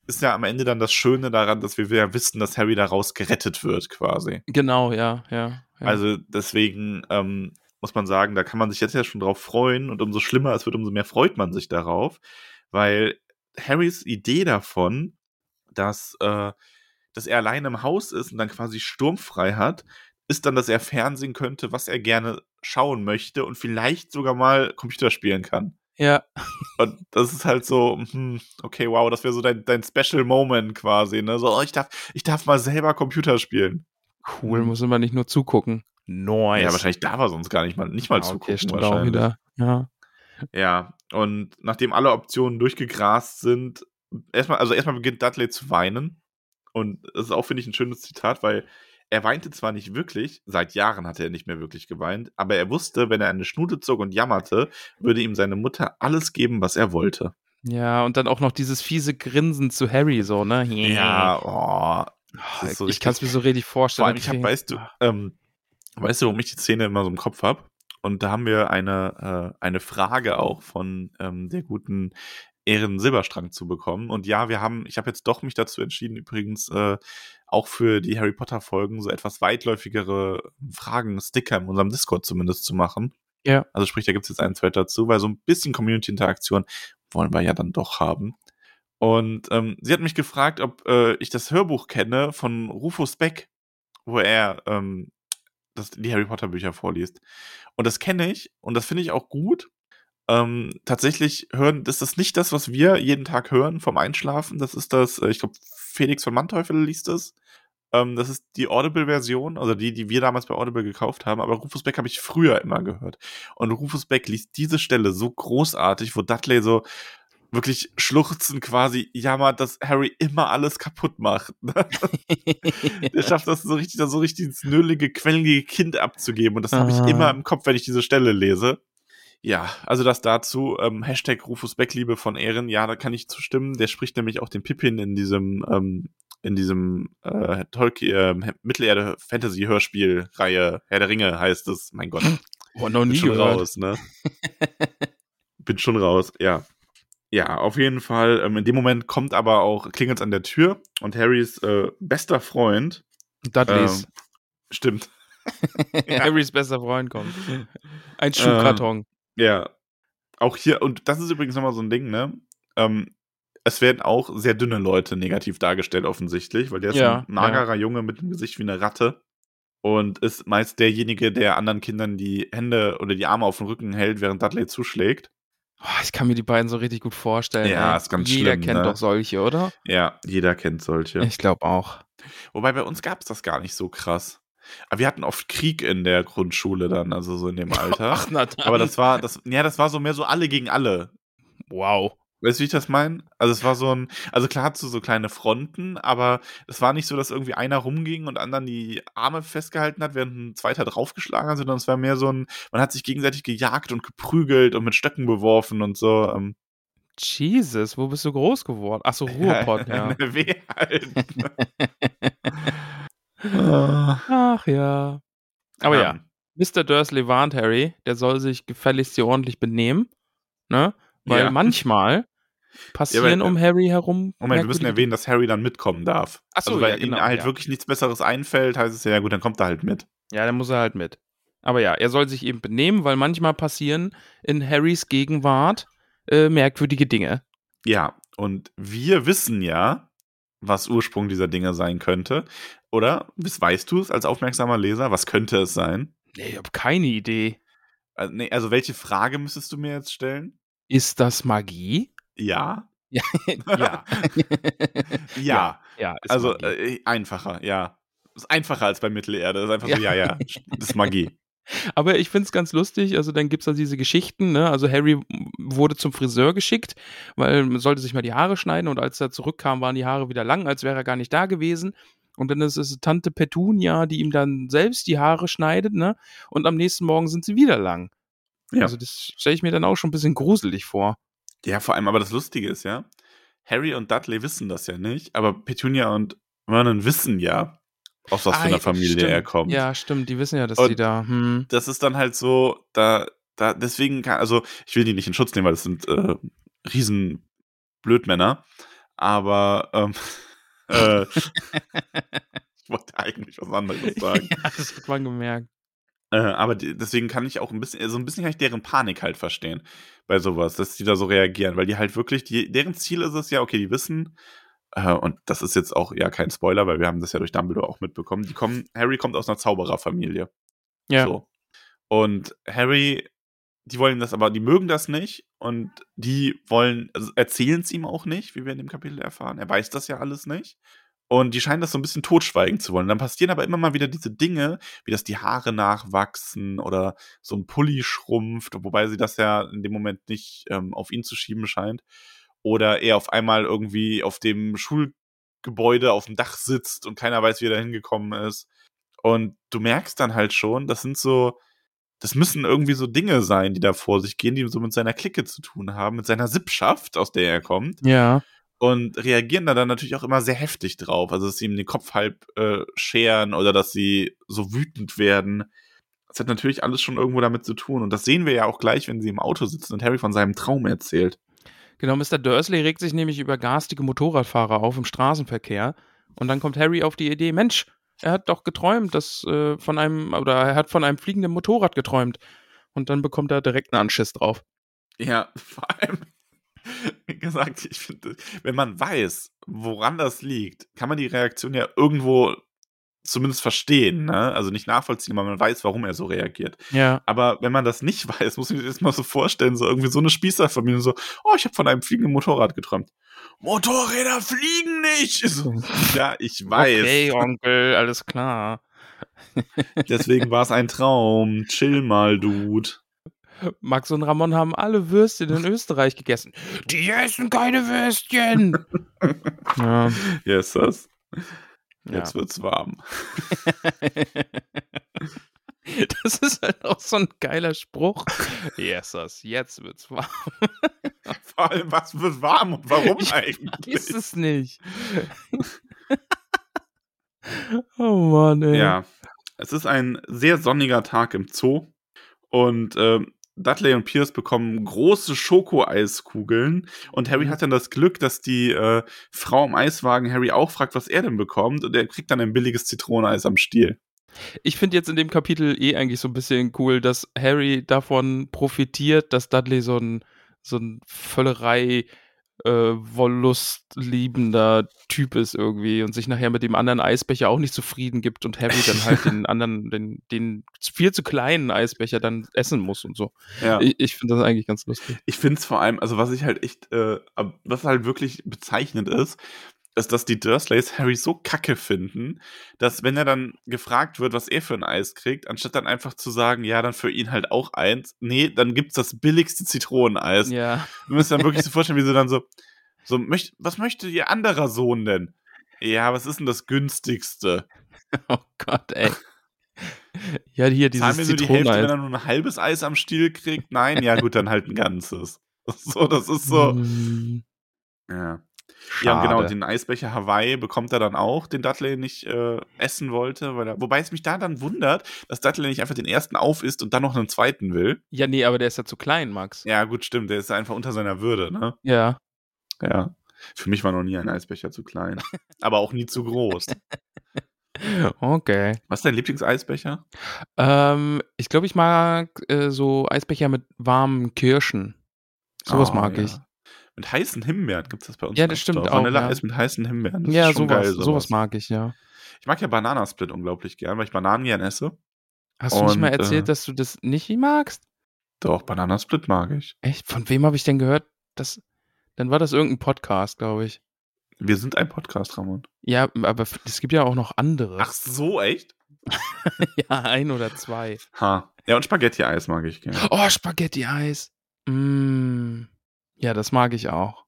[SPEAKER 2] ist ja am Ende dann das Schöne daran, dass wir ja wissen, dass Harry daraus gerettet wird, quasi.
[SPEAKER 1] Genau, ja, ja. ja.
[SPEAKER 2] Also deswegen ähm, muss man sagen, da kann man sich jetzt ja schon drauf freuen und umso schlimmer es wird, umso mehr freut man sich darauf, weil Harrys Idee davon, dass, äh, dass er allein im Haus ist und dann quasi sturmfrei hat, ist dann, dass er Fernsehen könnte, was er gerne schauen möchte und vielleicht sogar mal Computer spielen kann.
[SPEAKER 1] Ja.
[SPEAKER 2] Und das ist halt so, hm, okay, wow, das wäre so dein, dein Special Moment quasi, ne? So, oh, ich darf, ich darf mal selber Computer spielen.
[SPEAKER 1] Cool, muss immer nicht nur zugucken.
[SPEAKER 2] Nice. Ja, wahrscheinlich darf er sonst gar nicht mal, nicht mal
[SPEAKER 1] Ah,
[SPEAKER 2] zugucken.
[SPEAKER 1] okay, stimmt
[SPEAKER 2] wahrscheinlich.
[SPEAKER 1] auch wieder. Ja.
[SPEAKER 2] Ja, und nachdem alle Optionen durchgegrast sind, erstmal, also erstmal beginnt Dudley zu weinen. Und das ist auch, finde ich, ein schönes Zitat, weil er weinte zwar nicht wirklich, seit Jahren hatte er nicht mehr wirklich geweint, aber er wusste, wenn er eine Schnute zog und jammerte, würde ihm seine Mutter alles geben, was er wollte.
[SPEAKER 1] Ja, und dann auch noch dieses fiese Grinsen zu Harry, so, ne?
[SPEAKER 2] Ja, oh, ist so
[SPEAKER 1] ich kann es mir so richtig vorstellen.
[SPEAKER 2] Vor allem, ich hab, weißt du, ähm, weißt du, warum ich die Szene immer so im Kopf habe? Und da haben wir eine, äh, eine Frage auch von ähm, der guten Ehren Silberstrang zu bekommen. Und ja, wir haben, ich habe jetzt doch mich dazu entschieden, übrigens äh, auch für die Harry Potter Folgen so etwas weitläufigere Fragen, Sticker in unserem Discord zumindest zu machen.
[SPEAKER 1] Ja.
[SPEAKER 2] Also sprich, da gibt es jetzt einen Thread dazu, weil so ein bisschen Community-Interaktion wollen wir ja dann doch haben. Und ähm, sie hat mich gefragt, ob äh, ich das Hörbuch kenne von Rufus Beck, wo er ähm, das, die Harry Potter Bücher vorliest. Und das kenne ich und das finde ich auch gut. Ähm, tatsächlich hören, das ist nicht das, was wir jeden Tag hören vom Einschlafen. Das ist das, äh, ich glaube, Felix von Manteuffel liest es. Ähm, das ist die Audible-Version, also die, die wir damals bei Audible gekauft haben. Aber Rufus Beck habe ich früher immer gehört. Und Rufus Beck liest diese Stelle so großartig, wo Dudley so wirklich schluchzen quasi jammert, dass Harry immer alles kaputt macht. <laughs> Der schafft das so richtig, das so richtig ins nölige, quengelige Kind abzugeben. Und das habe ich
[SPEAKER 1] Ah.
[SPEAKER 2] immer im Kopf, wenn ich diese Stelle lese. Ja, also das dazu, ähm, Hashtag Rufus Beckliebe von Ehren, ja, da kann ich zustimmen. Der spricht nämlich auch den Pippin in diesem, ähm, in diesem äh, Tolkien, äh, Mittelerde-Fantasy-Hörspiel-Reihe Herr der Ringe heißt es. Mein Gott,
[SPEAKER 1] Oh, noch
[SPEAKER 2] bin
[SPEAKER 1] nie
[SPEAKER 2] schon
[SPEAKER 1] gehört.
[SPEAKER 2] raus, ne? bin schon raus, ja. Ja, auf jeden Fall. Ähm, in dem Moment kommt aber auch, klingelt an der Tür und Harrys äh, bester Freund,
[SPEAKER 1] Dudleys.
[SPEAKER 2] ähm, stimmt, <laughs> ja.
[SPEAKER 1] Harrys bester Freund kommt. Ein Schuhkarton.
[SPEAKER 2] Ja. Auch hier, und das ist übrigens nochmal so ein Ding, ne? Ähm, es werden auch sehr dünne Leute negativ dargestellt, offensichtlich, weil der ist
[SPEAKER 1] Ja,
[SPEAKER 2] ein magerer Junge mit einem Gesicht wie eine Ratte und ist meist derjenige, der anderen Kindern die Hände oder die Arme auf den Rücken hält, während Dudley zuschlägt.
[SPEAKER 1] Oh, ich kann mir die beiden so richtig gut vorstellen.
[SPEAKER 2] Ja,
[SPEAKER 1] ey.
[SPEAKER 2] ist ganz
[SPEAKER 1] Jeder
[SPEAKER 2] schlimm,
[SPEAKER 1] kennt
[SPEAKER 2] ne?
[SPEAKER 1] doch solche, oder?
[SPEAKER 2] Ja, jeder kennt solche.
[SPEAKER 1] Ich glaube auch.
[SPEAKER 2] Wobei bei uns gab es das gar nicht so krass. Aber wir hatten oft Krieg in der Grundschule dann, also so in dem <laughs> Alter.
[SPEAKER 1] Ach, na dann.
[SPEAKER 2] Aber das war, das, ja, das war so mehr so alle gegen alle.
[SPEAKER 1] Wow.
[SPEAKER 2] Weißt du, wie ich das meine? Also es war so ein, also klar hattest du so kleine Fronten, aber es war nicht so, dass irgendwie einer rumging und anderen die Arme festgehalten hat, während ein zweiter draufgeschlagen hat, sondern es war mehr so ein, man hat sich gegenseitig gejagt und geprügelt und mit Stöcken beworfen und so. Ähm,
[SPEAKER 1] Jesus, wo bist du groß geworden? Ach so, <laughs> Ruhrpott, ja.
[SPEAKER 2] NRW halt. <laughs> Ah,
[SPEAKER 1] Ach ja. Aber ja,
[SPEAKER 2] ähm,
[SPEAKER 1] Mr. Dursley warnt Harry, der soll sich gefälligst hier ordentlich benehmen, ne? Weil
[SPEAKER 2] Ja.
[SPEAKER 1] manchmal <laughs> passieren
[SPEAKER 2] Ja,
[SPEAKER 1] um Harry herum.
[SPEAKER 2] Moment, wir müssen erwähnen, dass Harry dann mitkommen darf.
[SPEAKER 1] Ach so,
[SPEAKER 2] also, weil
[SPEAKER 1] ja, genau,
[SPEAKER 2] ihm halt
[SPEAKER 1] ja.
[SPEAKER 2] wirklich nichts Besseres einfällt, heißt es ja, ja gut, dann kommt er halt mit.
[SPEAKER 1] Ja, dann muss er halt mit. Aber ja, er soll sich eben benehmen, weil manchmal passieren in Harrys Gegenwart äh, merkwürdige Dinge.
[SPEAKER 2] Ja, und wir wissen ja, was Ursprung dieser Dinge sein könnte. Oder? Was weißt du es als aufmerksamer Leser? Was könnte es sein?
[SPEAKER 1] Nee, ich habe keine Idee.
[SPEAKER 2] Also, nee, also welche Frage müsstest du mir jetzt stellen?
[SPEAKER 1] Ist das Magie?
[SPEAKER 2] Ja. <laughs> <laughs>
[SPEAKER 1] ja.
[SPEAKER 2] Ja.
[SPEAKER 1] ja, ist
[SPEAKER 2] also
[SPEAKER 1] Magie.
[SPEAKER 2] äh, einfacher, ja. Ist einfacher als bei Mittelerde. Ist einfach so, ja, ja, das <laughs> ist Magie.
[SPEAKER 1] Aber ich finde es ganz lustig, also dann gibt es da diese Geschichten, ne? Also Harry wurde zum Friseur geschickt, weil man sollte sich mal die Haare schneiden und als er zurückkam, waren die Haare wieder lang, als wäre er gar nicht da gewesen. Und dann ist es Tante Petunia, die ihm dann selbst die Haare schneidet, ne? Und am nächsten Morgen sind sie wieder lang. Ja. Also das stelle ich mir dann auch schon ein bisschen gruselig vor.
[SPEAKER 2] Ja, vor allem, aber das Lustige ist ja, Harry und Dudley wissen das ja nicht, aber Petunia und Vernon wissen ja, aus was ah, für einer Familie
[SPEAKER 1] stimmt.
[SPEAKER 2] er kommt.
[SPEAKER 1] Ja, stimmt, die wissen ja, dass und die da. Hm.
[SPEAKER 2] Das ist dann halt so, da, da, deswegen kann, also ich will die nicht in Schutz nehmen, weil das sind äh, riesen Blödmänner, aber ähm, <laughs> äh, <laughs> ich wollte eigentlich was anderes <laughs> sagen.
[SPEAKER 1] ja, das hat man gemerkt.
[SPEAKER 2] Äh, aber die, deswegen kann ich auch ein bisschen, so ein bisschen kann ich deren Panik halt verstehen bei sowas, dass die da so reagieren, weil die halt wirklich, die, deren Ziel ist es ja, okay, die wissen, äh, und das ist jetzt auch ja kein Spoiler, weil wir haben das ja durch Dumbledore auch mitbekommen. Die kommen, Harry kommt aus einer Zaubererfamilie.
[SPEAKER 1] Ja. So.
[SPEAKER 2] Und Harry, die wollen das aber, die mögen das nicht und die wollen, also erzählen es ihm auch nicht, wie wir in dem Kapitel erfahren. Er weiß das ja alles nicht. Und die scheinen das so ein bisschen totschweigen zu wollen. Dann passieren aber immer mal wieder diese Dinge, wie dass die Haare nachwachsen oder so ein Pulli schrumpft, wobei sie das ja in dem Moment nicht ähm, auf ihn zu schieben scheint oder er auf einmal irgendwie auf dem Schulgebäude auf dem Dach sitzt und keiner weiß, wie er da hingekommen ist. Und du merkst dann halt schon, das sind so, das müssen irgendwie so Dinge sein, die da vor sich gehen, die so mit seiner Clique zu tun haben, mit seiner Sippschaft, aus der er kommt.
[SPEAKER 1] Ja.
[SPEAKER 2] Und reagieren da dann natürlich auch immer sehr heftig drauf. Also, dass sie ihm den Kopf halb äh, scheren oder dass sie so wütend werden. Das hat natürlich alles schon irgendwo damit zu tun. Und das sehen wir ja auch gleich, wenn sie im Auto sitzen und Harry von seinem Traum erzählt.
[SPEAKER 1] Genau, Mr. Dursley regt sich nämlich über garstige Motorradfahrer auf im Straßenverkehr. Und dann kommt Harry auf die Idee, Mensch, er hat doch geträumt, dass äh, von einem, oder er hat von einem fliegenden Motorrad geträumt. Und dann bekommt er direkt einen Anschiss drauf.
[SPEAKER 2] Ja, <laughs> vor allem, wie gesagt, ich finde, wenn man weiß, woran das liegt, kann man die Reaktion ja irgendwo zumindest verstehen, ne? Also nicht nachvollziehen, aber man weiß, warum er so reagiert.
[SPEAKER 1] Ja.
[SPEAKER 2] Aber wenn man das nicht <laughs> weiß, muss ich mir das mal so vorstellen, so irgendwie so eine Spießerfamilie, so, oh, ich habe von einem fliegenden Motorrad geträumt. Motorräder fliegen nicht! So, ja, ich weiß.
[SPEAKER 1] Okay, Onkel, alles klar. <laughs>
[SPEAKER 2] Deswegen war es ein Traum. Chill mal, Dude.
[SPEAKER 1] Max und Ramon haben alle Würstchen in Österreich gegessen. Die essen keine Würstchen! <laughs>
[SPEAKER 2] ja. Yes, das. Jetzt ja. wird's warm. <laughs>
[SPEAKER 1] Das ist halt auch so ein geiler Spruch. Yes, das, jetzt wird's warm. <laughs>
[SPEAKER 2] Vor allem, was wird warm und warum ich eigentlich?
[SPEAKER 1] Ich weiß es nicht. <laughs> oh Mann, ey.
[SPEAKER 2] Ja, es ist ein sehr sonniger Tag im Zoo und äh, Dudley und Pierce bekommen große Schokoeiskugeln und Harry mhm. hat dann das Glück, dass die äh, Frau im Eiswagen Harry auch fragt, was er denn bekommt und er kriegt dann ein billiges Zitroneneis am Stiel.
[SPEAKER 1] Ich finde jetzt in dem Kapitel eh eigentlich so ein bisschen cool, dass Harry davon profitiert, dass Dudley so ein, so ein Völlerei äh, wollustliebender Typ ist irgendwie und sich nachher mit dem anderen Eisbecher auch nicht zufrieden gibt und Harry dann halt den <laughs> anderen, den, den viel zu kleinen Eisbecher dann essen muss und so. Ja. Ich, ich finde das eigentlich ganz lustig.
[SPEAKER 2] Ich finde es vor allem, also was ich halt echt, äh, was halt wirklich bezeichnend ist, ist, dass die Dursleys Harry so kacke finden, dass wenn er dann gefragt wird, was er für ein Eis kriegt, anstatt dann einfach zu sagen, ja, dann für ihn halt auch eins, nee, dann gibt's das billigste Zitroneneis.
[SPEAKER 1] Ja.
[SPEAKER 2] Du musst dann wirklich so <laughs> vorstellen, wie sie dann so, so, möcht, was möchte ihr anderer Sohn denn? Ja, was ist denn das günstigste?
[SPEAKER 1] Oh Gott, ey. Ja, hier dieses Zahlen wir
[SPEAKER 2] nur die Hälfte, wenn er nur ein halbes Eis am Stiel kriegt? Nein, ja gut, dann halt ein ganzes. <laughs> So, das ist so. Mm. Ja. Schade. Ja, genau, den Eisbecher Hawaii bekommt er dann auch, den Dudley nicht äh, essen wollte. Weil er, wobei es mich da dann wundert, dass Dudley nicht einfach den ersten aufisst und dann noch einen zweiten will.
[SPEAKER 1] Ja, nee, aber der ist ja zu klein, Max.
[SPEAKER 2] Ja, gut, stimmt. Der ist einfach unter seiner Würde, ne?
[SPEAKER 1] Ja.
[SPEAKER 2] Ja. Für mich war noch nie ein Eisbecher zu klein. <laughs> aber auch nie zu groß. <laughs>
[SPEAKER 1] Okay.
[SPEAKER 2] Was ist dein Lieblingseisbecher?
[SPEAKER 1] Ähm, ich glaube, ich mag äh, so Eisbecher mit warmen Kirschen. Sowas oh, mag ja. ich.
[SPEAKER 2] Mit heißen Himbeeren gibt es das bei uns.
[SPEAKER 1] Ja, das stimmt auch.
[SPEAKER 2] Vanilleeis ja. mit heißen Himbeeren.
[SPEAKER 1] Das ja, sowas, geil, sowas. sowas mag ich, ja.
[SPEAKER 2] Ich mag ja Bananasplit unglaublich gern, weil ich Bananen gern esse.
[SPEAKER 1] Hast Und, du nicht mal erzählt, äh, dass du das nicht magst?
[SPEAKER 2] Doch, Bananasplit mag ich.
[SPEAKER 1] Echt? Von wem habe ich denn gehört? Das, dann war das irgendein Podcast, glaube ich.
[SPEAKER 2] Wir sind ein Podcast, Ramon.
[SPEAKER 1] Ja, aber es gibt ja auch noch andere.
[SPEAKER 2] Ach so, echt? <laughs>
[SPEAKER 1] ja, ein oder zwei.
[SPEAKER 2] Ha. Ja, und Spaghetti-Eis mag ich gerne.
[SPEAKER 1] Oh, Spaghetti-Eis. Mm. Ja, das mag ich auch.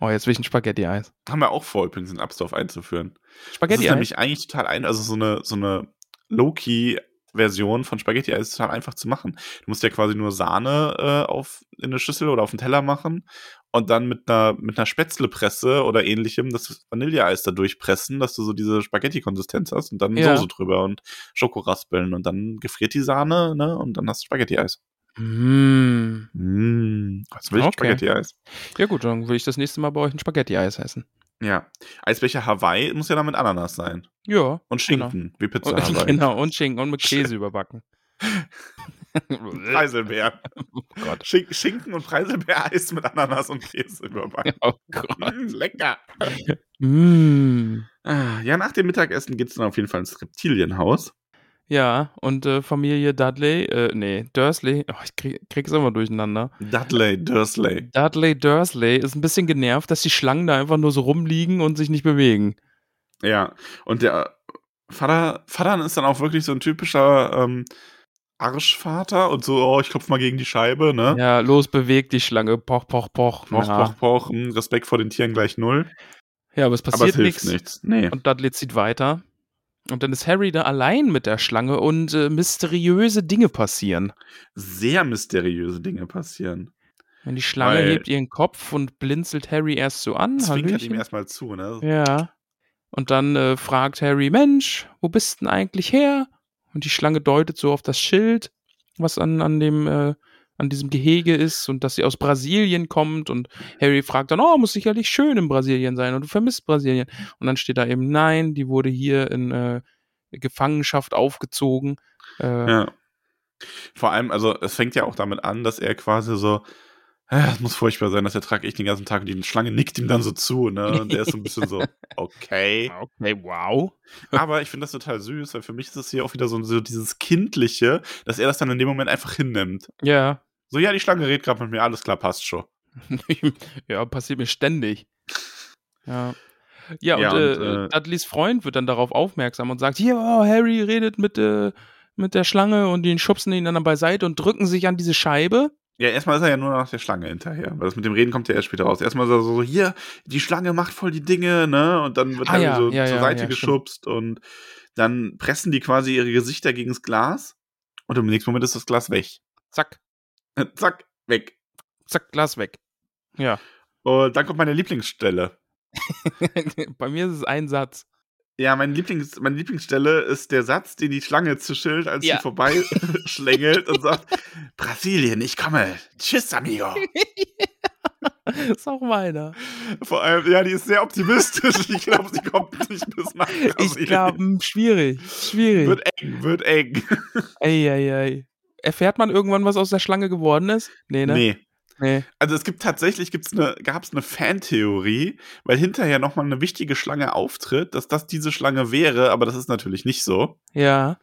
[SPEAKER 1] Oh, jetzt will ich ein Spaghetti-Eis.
[SPEAKER 2] Haben wir auch vor, übrigens in Upsdorf einzuführen.
[SPEAKER 1] Spaghetti-Eis? Das ist
[SPEAKER 2] nämlich eigentlich total ein, also so eine, so eine Low-Key Version von Spaghetti-Eis ist total einfach zu machen. Du musst ja quasi nur Sahne äh, auf, in eine Schüssel oder auf einen Teller machen und dann mit einer, mit einer Spätzlepresse oder ähnlichem das Vanilleeis da durchpressen, dass du so diese Spaghetti-Konsistenz hast und dann ja. Soße drüber und Schokoraspeln und dann gefriert die Sahne, ne, und dann hast du Spaghetti-Eis.
[SPEAKER 1] Mm.
[SPEAKER 2] Mm. Was will ich okay. Spaghetti-Eis?
[SPEAKER 1] Ja gut, dann will ich das nächste Mal bei euch ein Spaghetti-Eis essen.
[SPEAKER 2] Ja. Eisbecher Hawaii muss ja dann mit Ananas sein.
[SPEAKER 1] Ja.
[SPEAKER 2] Und Schinken, genau. wie Pizza
[SPEAKER 1] und,
[SPEAKER 2] Hawaii. <laughs>
[SPEAKER 1] Genau, und Schinken und mit <laughs> Käse überbacken. <laughs>
[SPEAKER 2] Preiselbeer. Oh Gott. Schink Schinken und Preiselbeereis mit Ananas und Käse überbacken. Oh Gott. Mm, lecker.
[SPEAKER 1] Mm.
[SPEAKER 2] Ja, nach dem Mittagessen geht es dann auf jeden Fall ins Reptilienhaus.
[SPEAKER 1] Ja, und äh, Familie Dudley, äh, nee, Dursley, oh, ich krieg, krieg's immer durcheinander.
[SPEAKER 2] Dudley, Dursley.
[SPEAKER 1] Dudley Dursley ist ein bisschen genervt, dass die Schlangen da einfach nur so rumliegen und sich nicht bewegen.
[SPEAKER 2] Ja, und der Vater, Vater ist dann auch wirklich so ein typischer ähm, Arschvater und so, oh, ich klopf mal gegen die Scheibe, ne?
[SPEAKER 1] Ja, los, beweg die Schlange, poch, poch, poch.
[SPEAKER 2] Poch, ja. poch, poch, hm, Respekt vor den Tieren gleich null.
[SPEAKER 1] Ja, aber es passiert
[SPEAKER 2] aber
[SPEAKER 1] es nichts.
[SPEAKER 2] nichts. Nee.
[SPEAKER 1] Und Dudley zieht weiter. Und dann ist Harry da allein mit der Schlange und äh, mysteriöse Dinge passieren.
[SPEAKER 2] Sehr mysteriöse Dinge passieren.
[SPEAKER 1] Wenn die Schlange Weil hebt ihren Kopf und blinzelt Harry erst so an.
[SPEAKER 2] Zwinkert ihm erstmal zu, ne?
[SPEAKER 1] Ja. Und dann äh, fragt Harry, Mensch, wo bist denn eigentlich her? Und die Schlange deutet so auf das Schild, was an, an dem, äh, an diesem Gehege ist und dass sie aus Brasilien kommt. Und Harry fragt dann, oh, muss sicherlich schön in Brasilien sein und du vermisst Brasilien. Und dann steht da eben, nein, die wurde hier in äh, Gefangenschaft aufgezogen. Äh,
[SPEAKER 2] ja. Vor allem, also es fängt ja auch damit an, dass er quasi so, es muss furchtbar sein, das ertrage ich den ganzen Tag und die Schlange nickt ihm dann so zu, ne? Und der ist so ein bisschen so, <laughs> okay.
[SPEAKER 1] Okay, wow.
[SPEAKER 2] Aber ich finde das total süß, weil für mich ist es hier auch wieder so, so dieses Kindliche, dass er das dann in dem Moment einfach hinnimmt.
[SPEAKER 1] Ja.
[SPEAKER 2] So, ja, die Schlange redet gerade mit mir, alles klar, passt schon. <laughs>
[SPEAKER 1] ja, passiert mir ständig. Ja. Ja, und, ja, und äh, äh, Dudleys Freund wird dann darauf aufmerksam und sagt: Hier, oh, Harry redet mit, äh, mit der Schlange und den schubsen ihn dann beiseite und drücken sich an diese Scheibe.
[SPEAKER 2] Ja, erstmal ist er ja nur nach der Schlange hinterher, weil das mit dem Reden kommt ja erst später raus. Erstmal so, so hier, die Schlange macht voll die Dinge, ne? Und dann wird ah, Harry ja, so ja, zur Seite geschubst stimmt. und dann pressen die quasi ihre Gesichter gegen das Glas und im nächsten Moment ist das Glas weg.
[SPEAKER 1] Zack. <laughs>
[SPEAKER 2] Zack, weg.
[SPEAKER 1] Zack, Glas weg. Ja.
[SPEAKER 2] Und dann kommt meine Lieblingsstelle. <laughs>
[SPEAKER 1] Bei mir ist es ein Satz.
[SPEAKER 2] Ja, mein Lieblings, meine Lieblingsstelle ist der Satz, den die Schlange zischelt, als ja. sie vorbeischlängelt <laughs> und sagt: Brasilien, ich komme. Tschüss, amigo.
[SPEAKER 1] ist auch meiner.
[SPEAKER 2] Vor allem, ja, die ist sehr optimistisch. Ich glaube, sie kommt nicht bis nach Brasilien.
[SPEAKER 1] Ich glaube, schwierig. Schwierig.
[SPEAKER 2] Wird eng, wird eng.
[SPEAKER 1] Eieiei. Erfährt man irgendwann, was aus der Schlange geworden ist?
[SPEAKER 2] Nee, ne? Nee. Nee. Also es gibt tatsächlich, gibt's eine, gab es eine Fantheorie, weil hinterher nochmal eine wichtige Schlange auftritt, dass das diese Schlange wäre, aber das ist natürlich nicht so.
[SPEAKER 1] Ja.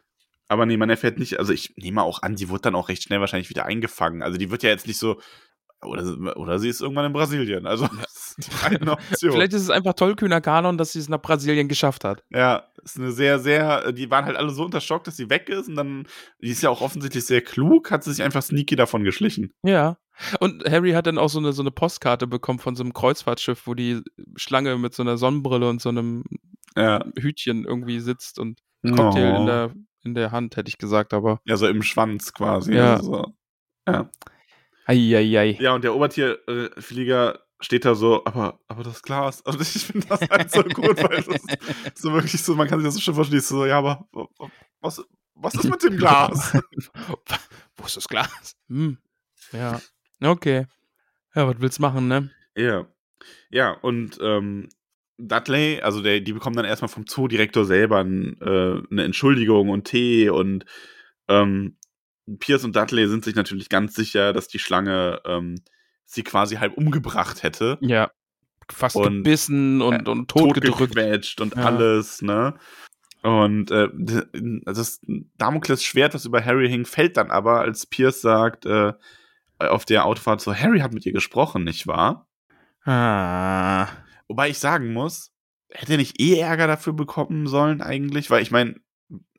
[SPEAKER 2] Aber nee, man erfährt nicht, also ich nehme auch an, die wird dann auch recht schnell wahrscheinlich wieder eingefangen. Also die wird ja jetzt nicht so, oder, oder sie ist irgendwann in Brasilien. Also das ist
[SPEAKER 1] die eine <laughs> Option. Vielleicht ist es einfach tollkühner Kanon, dass sie es nach Brasilien geschafft hat.
[SPEAKER 2] Ja, ist eine sehr, sehr, die waren halt alle so unter Schock, dass sie weg ist und dann, die ist ja auch offensichtlich sehr klug, hat sie sich einfach sneaky davon geschlichen.
[SPEAKER 1] Ja. Und Harry hat dann auch so eine, so eine Postkarte bekommen von so einem Kreuzfahrtschiff, wo die Schlange mit so einer Sonnenbrille und so einem ja. Hütchen irgendwie sitzt und Cocktail oh. in, der, in der Hand, hätte ich gesagt, aber.
[SPEAKER 2] Ja, so im Schwanz quasi.
[SPEAKER 1] Ja.
[SPEAKER 2] Also, ja.
[SPEAKER 1] Eieiei.
[SPEAKER 2] Ja, und der Obertierflieger steht da so, aber, aber das Glas. Und ich finde das halt so gut, weil das ist so wirklich so, man kann sich das so schön vorstellen, so, ja, aber was, was ist mit dem Glas? <laughs>
[SPEAKER 1] Wo ist das Glas? Hm. Ja. Okay. Ja, was willst du machen, ne?
[SPEAKER 2] Ja. Ja, und ähm, Dudley, also der, die bekommen dann erstmal vom Zoodirektor selber ein, äh, eine Entschuldigung und Tee und ähm, Pierce und Dudley sind sich natürlich ganz sicher, dass die Schlange ähm, sie quasi halb umgebracht hätte.
[SPEAKER 1] Ja. Fast und, gebissen und, äh, und totgedrückt.
[SPEAKER 2] und ja. alles, ne? Und äh, das Damoklesschwert, das über Harry hing, fällt dann aber, als Pierce sagt, äh, auf der Autofahrt so, Harry hat mit ihr gesprochen, nicht wahr?
[SPEAKER 1] Ah.
[SPEAKER 2] Wobei ich sagen muss, hätte er nicht eh Ärger dafür bekommen sollen eigentlich? Weil ich meine,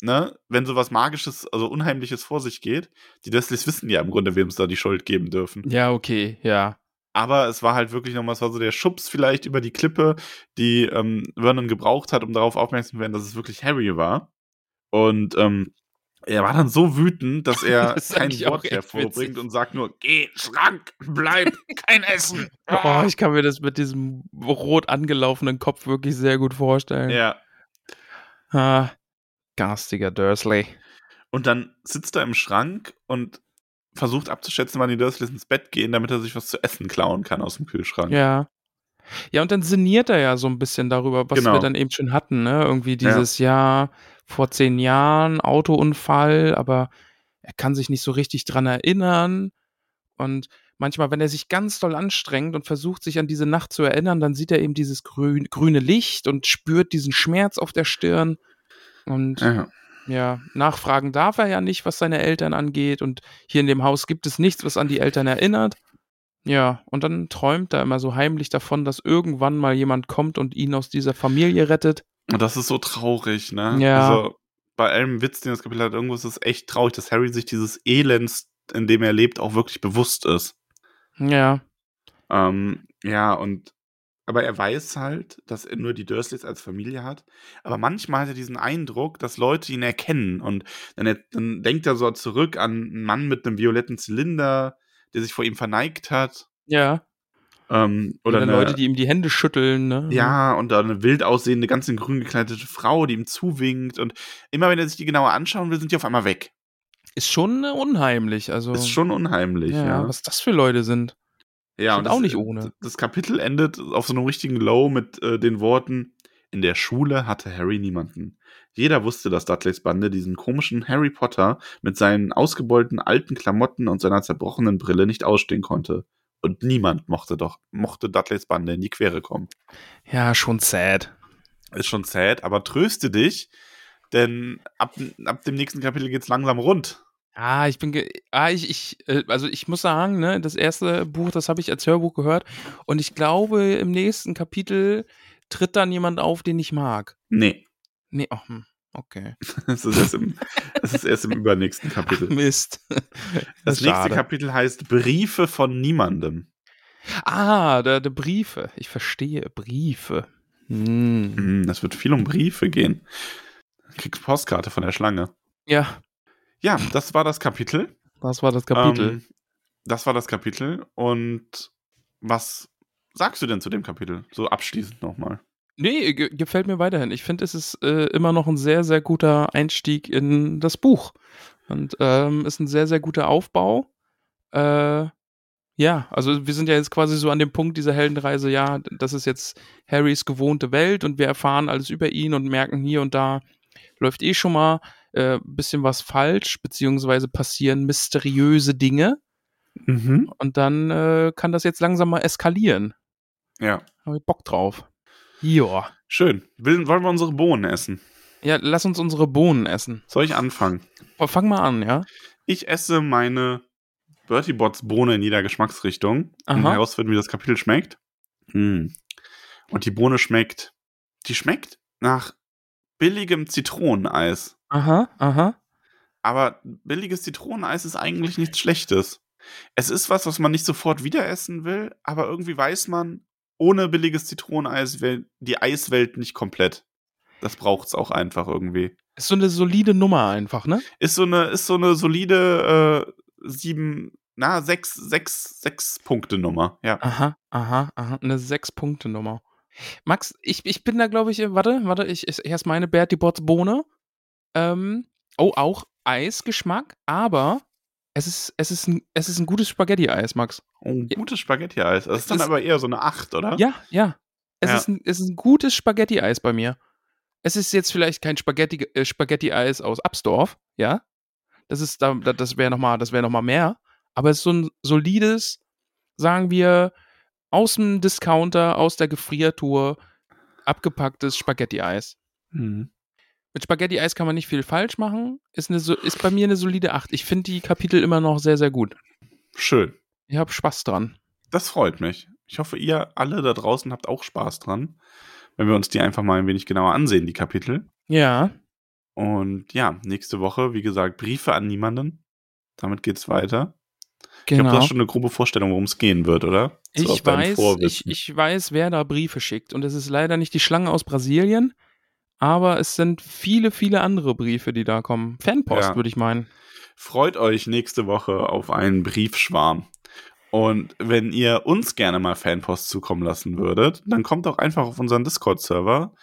[SPEAKER 2] ne, wenn sowas Magisches, also Unheimliches vor sich geht, die Dursleys wissen ja im Grunde, wem es da die Schuld geben dürfen.
[SPEAKER 1] Ja, okay, ja.
[SPEAKER 2] Aber es war halt wirklich nochmal, es war so der Schubs vielleicht über die Klippe, die ähm, Vernon gebraucht hat, um darauf aufmerksam zu werden, dass es wirklich Harry war. Und ähm, er war dann so wütend, dass er <laughs>
[SPEAKER 1] Das
[SPEAKER 2] kein Wort hervorbringt und sagt nur, geh, Schrank, bleib, kein Essen. <laughs>
[SPEAKER 1] Oh, ich kann mir das mit diesem rot angelaufenen Kopf wirklich sehr gut vorstellen.
[SPEAKER 2] ja.
[SPEAKER 1] Ah, garstiger Dursley.
[SPEAKER 2] Und dann sitzt er im Schrank und versucht abzuschätzen, wann die Dursleys ins Bett gehen, damit er sich was zu essen klauen kann aus dem Kühlschrank.
[SPEAKER 1] Ja. Ja, und dann sinniert er ja so ein bisschen darüber, was
[SPEAKER 2] Genau.
[SPEAKER 1] wir dann eben schon hatten, ne? Irgendwie dieses Jahr vor zehn Jahren, Autounfall, aber er kann sich nicht so richtig dran erinnern. Und manchmal, wenn er sich ganz doll anstrengt und versucht, sich an diese Nacht zu erinnern, dann sieht er eben dieses grün, grüne Licht und spürt diesen Schmerz auf der Stirn. Und
[SPEAKER 2] Ja.
[SPEAKER 1] ja, nachfragen darf er ja nicht, was seine Eltern angeht. Und hier in dem Haus gibt es nichts, was an die Eltern erinnert. Ja, und dann träumt er immer so heimlich davon, dass irgendwann mal jemand kommt und ihn aus dieser Familie rettet.
[SPEAKER 2] Und das ist so traurig, ne?
[SPEAKER 1] Ja.
[SPEAKER 2] Also bei allem Witz, den das Kapitel hat, irgendwo ist es echt traurig, dass Harry sich dieses Elends, in dem er lebt, auch wirklich bewusst ist.
[SPEAKER 1] Ja,
[SPEAKER 2] Ähm, ja, und aber er weiß halt, dass er nur die Dursleys als Familie hat. Aber manchmal hat er diesen Eindruck, dass Leute ihn erkennen. Und dann, er- dann denkt er so zurück an einen Mann mit einem violetten Zylinder, der sich vor ihm verneigt hat.
[SPEAKER 1] ja.
[SPEAKER 2] Ähm,
[SPEAKER 1] Oder
[SPEAKER 2] eine,
[SPEAKER 1] Leute, die ihm die Hände schütteln, ne?
[SPEAKER 2] Ja, und da eine wild aussehende, ganz in grün gekleidete Frau, die ihm zuwinkt. Und immer wenn er sich die genauer anschauen will, sind die auf einmal weg.
[SPEAKER 1] Ist schon äh, unheimlich. Also,
[SPEAKER 2] Ist schon unheimlich,
[SPEAKER 1] ja,
[SPEAKER 2] ja.
[SPEAKER 1] was das für Leute sind.
[SPEAKER 2] Ja, und
[SPEAKER 1] auch
[SPEAKER 2] das,
[SPEAKER 1] nicht ohne.
[SPEAKER 2] Das Kapitel endet auf so einem richtigen Low mit äh, den Worten: In der Schule hatte Harry niemanden. Jeder wusste, dass Dudleys Bande diesen komischen Harry Potter mit seinen ausgebeulten alten Klamotten und seiner zerbrochenen Brille nicht ausstehen konnte. Und niemand mochte doch, mochte Dudleys Bande in die Quere kommen.
[SPEAKER 1] Ja, schon sad.
[SPEAKER 2] Ist schon sad, aber tröste dich, denn ab, ab dem nächsten Kapitel geht's langsam rund.
[SPEAKER 1] Ah, ich bin, ge ah, ich, ich, äh, also ich muss sagen, ne, das erste Buch, das habe ich als Hörbuch gehört und ich glaube, im nächsten Kapitel tritt dann jemand auf, den ich mag.
[SPEAKER 2] Nee,
[SPEAKER 1] Nee, oh, okay. <laughs>
[SPEAKER 2] das ist erst im, das ist erst im übernächsten <laughs> Kapitel.
[SPEAKER 1] Mist. <laughs>
[SPEAKER 2] Das nächste
[SPEAKER 1] Schade.
[SPEAKER 2] Kapitel heißt Briefe von niemandem.
[SPEAKER 1] Ah, der, der Briefe. Ich verstehe, Briefe. Hm.
[SPEAKER 2] Hm, Das wird viel um Briefe gehen. Du kriegst Postkarte von der Schlange.
[SPEAKER 1] Ja,
[SPEAKER 2] Ja, das war das Kapitel.
[SPEAKER 1] das war das Kapitel.
[SPEAKER 2] Ähm, das war das Kapitel. Und was sagst du denn zu dem Kapitel? So abschließend nochmal.
[SPEAKER 1] Nee, ge gefällt mir weiterhin. Ich finde, es ist äh, immer noch ein sehr, sehr guter Einstieg in das Buch. Und ähm, ist ein sehr, sehr guter Aufbau. Äh, ja, also wir sind ja jetzt quasi so an dem Punkt dieser Heldenreise, ja, das ist jetzt Harrys gewohnte Welt und wir erfahren alles über ihn und merken hier und da läuft eh schon mal äh, bisschen was falsch, beziehungsweise passieren mysteriöse Dinge
[SPEAKER 2] Mhm.
[SPEAKER 1] und dann äh, kann das jetzt langsam mal eskalieren.
[SPEAKER 2] Ja,
[SPEAKER 1] Habe ich Bock drauf. Ja.
[SPEAKER 2] schön. Will, wollen wir unsere Bohnen essen?
[SPEAKER 1] Ja, lass uns unsere Bohnen essen.
[SPEAKER 2] Soll ich anfangen?
[SPEAKER 1] Oh, fang mal an, ja?
[SPEAKER 2] Ich esse meine Bertie Bots Bohne in jeder Geschmacksrichtung,
[SPEAKER 1] Aha.
[SPEAKER 2] herauszufinden, wie das Kapitel schmeckt. Hm. Und die Bohne schmeckt, die schmeckt nach billigem Zitroneneis.
[SPEAKER 1] Aha, aha.
[SPEAKER 2] Aber billiges Zitroneneis ist eigentlich nichts Schlechtes. Es ist was, was man nicht sofort wieder essen will, aber irgendwie weiß man, ohne billiges Zitroneneis wäre die Eiswelt nicht komplett. Das braucht's auch einfach irgendwie.
[SPEAKER 1] Ist so eine solide Nummer einfach, ne?
[SPEAKER 2] Ist so eine, ist so eine solide äh, sieben, na, sechs, sechs, sechs Punkte Nummer. Ja.
[SPEAKER 1] Aha, aha, aha. Eine Sechs-Punkte-Nummer. Max, ich, ich bin da, glaube ich, äh, warte, warte, ich esse erst meine Bertie Bots Bohne. Ähm, oh, auch Eisgeschmack, aber es ist, es ist ein, es ist ein gutes Spaghetti-Eis, Max.
[SPEAKER 2] Oh, gutes Spaghetti-Eis. Das
[SPEAKER 1] Es
[SPEAKER 2] ist dann
[SPEAKER 1] ist-
[SPEAKER 2] aber eher so eine Acht, oder?
[SPEAKER 1] Ja, ja. Es,
[SPEAKER 2] Ja.
[SPEAKER 1] Ist, ein, es ist ein gutes Spaghetti-Eis bei mir. Es ist jetzt vielleicht kein Spaghetti, äh, Spaghetti-Eis aus Absdorf, ja. Das ist da, da- das wäre nochmal, das wäre noch mal mehr. Aber es ist so ein solides, sagen wir, aus dem Discounter, aus der Gefriertour, abgepacktes Spaghetti-Eis.
[SPEAKER 2] Mhm.
[SPEAKER 1] Mit Spaghetti-Eis kann man nicht viel falsch machen. Ist, eine, ist bei mir eine solide 8. Ich finde die Kapitel immer noch sehr, sehr gut.
[SPEAKER 2] Schön.
[SPEAKER 1] Ich habe Spaß dran.
[SPEAKER 2] Das freut mich. Ich hoffe, ihr alle da draußen habt auch Spaß dran, wenn wir uns die einfach mal ein wenig genauer ansehen, die Kapitel.
[SPEAKER 1] Ja.
[SPEAKER 2] Und ja, nächste Woche, wie gesagt, Briefe an niemanden. Damit geht's weiter. Genau. Ich glaube, du hast schon eine grobe Vorstellung, worum es gehen wird, oder?
[SPEAKER 1] So ich weiß, ich, ich weiß, wer da Briefe schickt. Und es ist leider nicht die Schlange aus Brasilien, aber es sind viele, viele andere Briefe, die da kommen. Fanpost, ja. würde ich meinen.
[SPEAKER 2] Freut euch nächste Woche auf einen Briefschwarm. Und wenn ihr uns gerne mal Fanpost zukommen lassen würdet, dann kommt doch einfach auf unseren Discord-Server.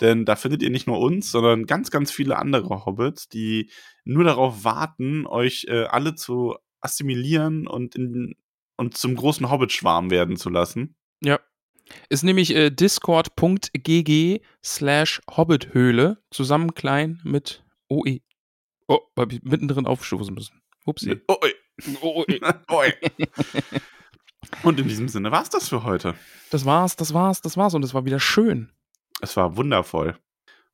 [SPEAKER 2] Denn da findet ihr nicht nur uns, sondern ganz, ganz viele andere Hobbits, die nur darauf warten, euch äh, alle zu assimilieren und, in, und zum großen Hobbit-Schwarm werden zu lassen.
[SPEAKER 1] Ja. Ist nämlich äh, discord.gg slash hobbithöhle, zusammen klein mit OE. Oh, hab ich mittendrin aufstoßen müssen. Upsi. OE. OE.
[SPEAKER 2] OE. Und in diesem Sinne war es das für heute.
[SPEAKER 1] Das war's, das war's, das war's. Und es war wieder schön.
[SPEAKER 2] Es war wundervoll.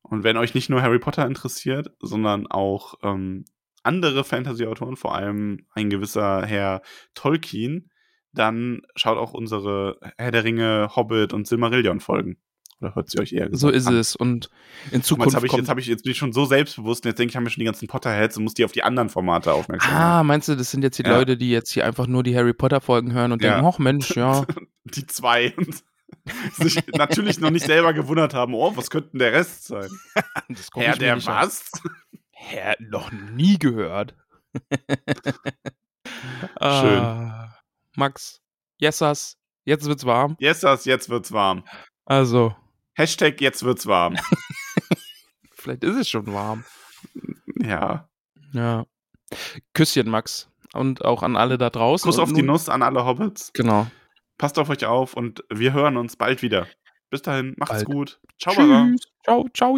[SPEAKER 2] Und wenn euch nicht nur Harry Potter interessiert, sondern auch ähm, andere Fantasy-Autoren, vor allem ein gewisser Herr Tolkien, dann schaut auch unsere Herr der Ringe, Hobbit und Silmarillion-Folgen. Oder hört sie euch eher
[SPEAKER 1] So ist an. es. Und in Zukunft.
[SPEAKER 2] Jetzt, hab ich, jetzt, hab ich, jetzt bin ich schon so selbstbewusst und jetzt denke ich, haben wir schon die ganzen Potterheads und muss die auf die anderen Formate aufmerksam
[SPEAKER 1] machen. Ah, meinst du, das sind jetzt die ja. Leute, die jetzt hier einfach nur die Harry Potter-Folgen hören und ja. denken, ach Mensch, ja. <laughs>
[SPEAKER 2] die zwei. <laughs> sich natürlich noch nicht selber gewundert haben, oh, was könnte denn der Rest sein? <laughs>
[SPEAKER 1] Herr der was? Herr, noch nie gehört.
[SPEAKER 2] Schön. Ah,
[SPEAKER 1] Max, Yesas, jetzt wird's warm.
[SPEAKER 2] Yesas, jetzt wird's warm.
[SPEAKER 1] Also.
[SPEAKER 2] Hashtag jetzt wird's warm. <laughs>
[SPEAKER 1] Vielleicht ist es schon warm.
[SPEAKER 2] Ja.
[SPEAKER 1] Ja. Küsschen, Max. Und auch an alle da draußen.
[SPEAKER 2] Kuss auf die Nuss an alle Hobbits.
[SPEAKER 1] Genau.
[SPEAKER 2] Passt auf euch auf und wir hören uns bald wieder. Bis dahin, macht's bald. gut.
[SPEAKER 1] Ciao. Ciao, ciao.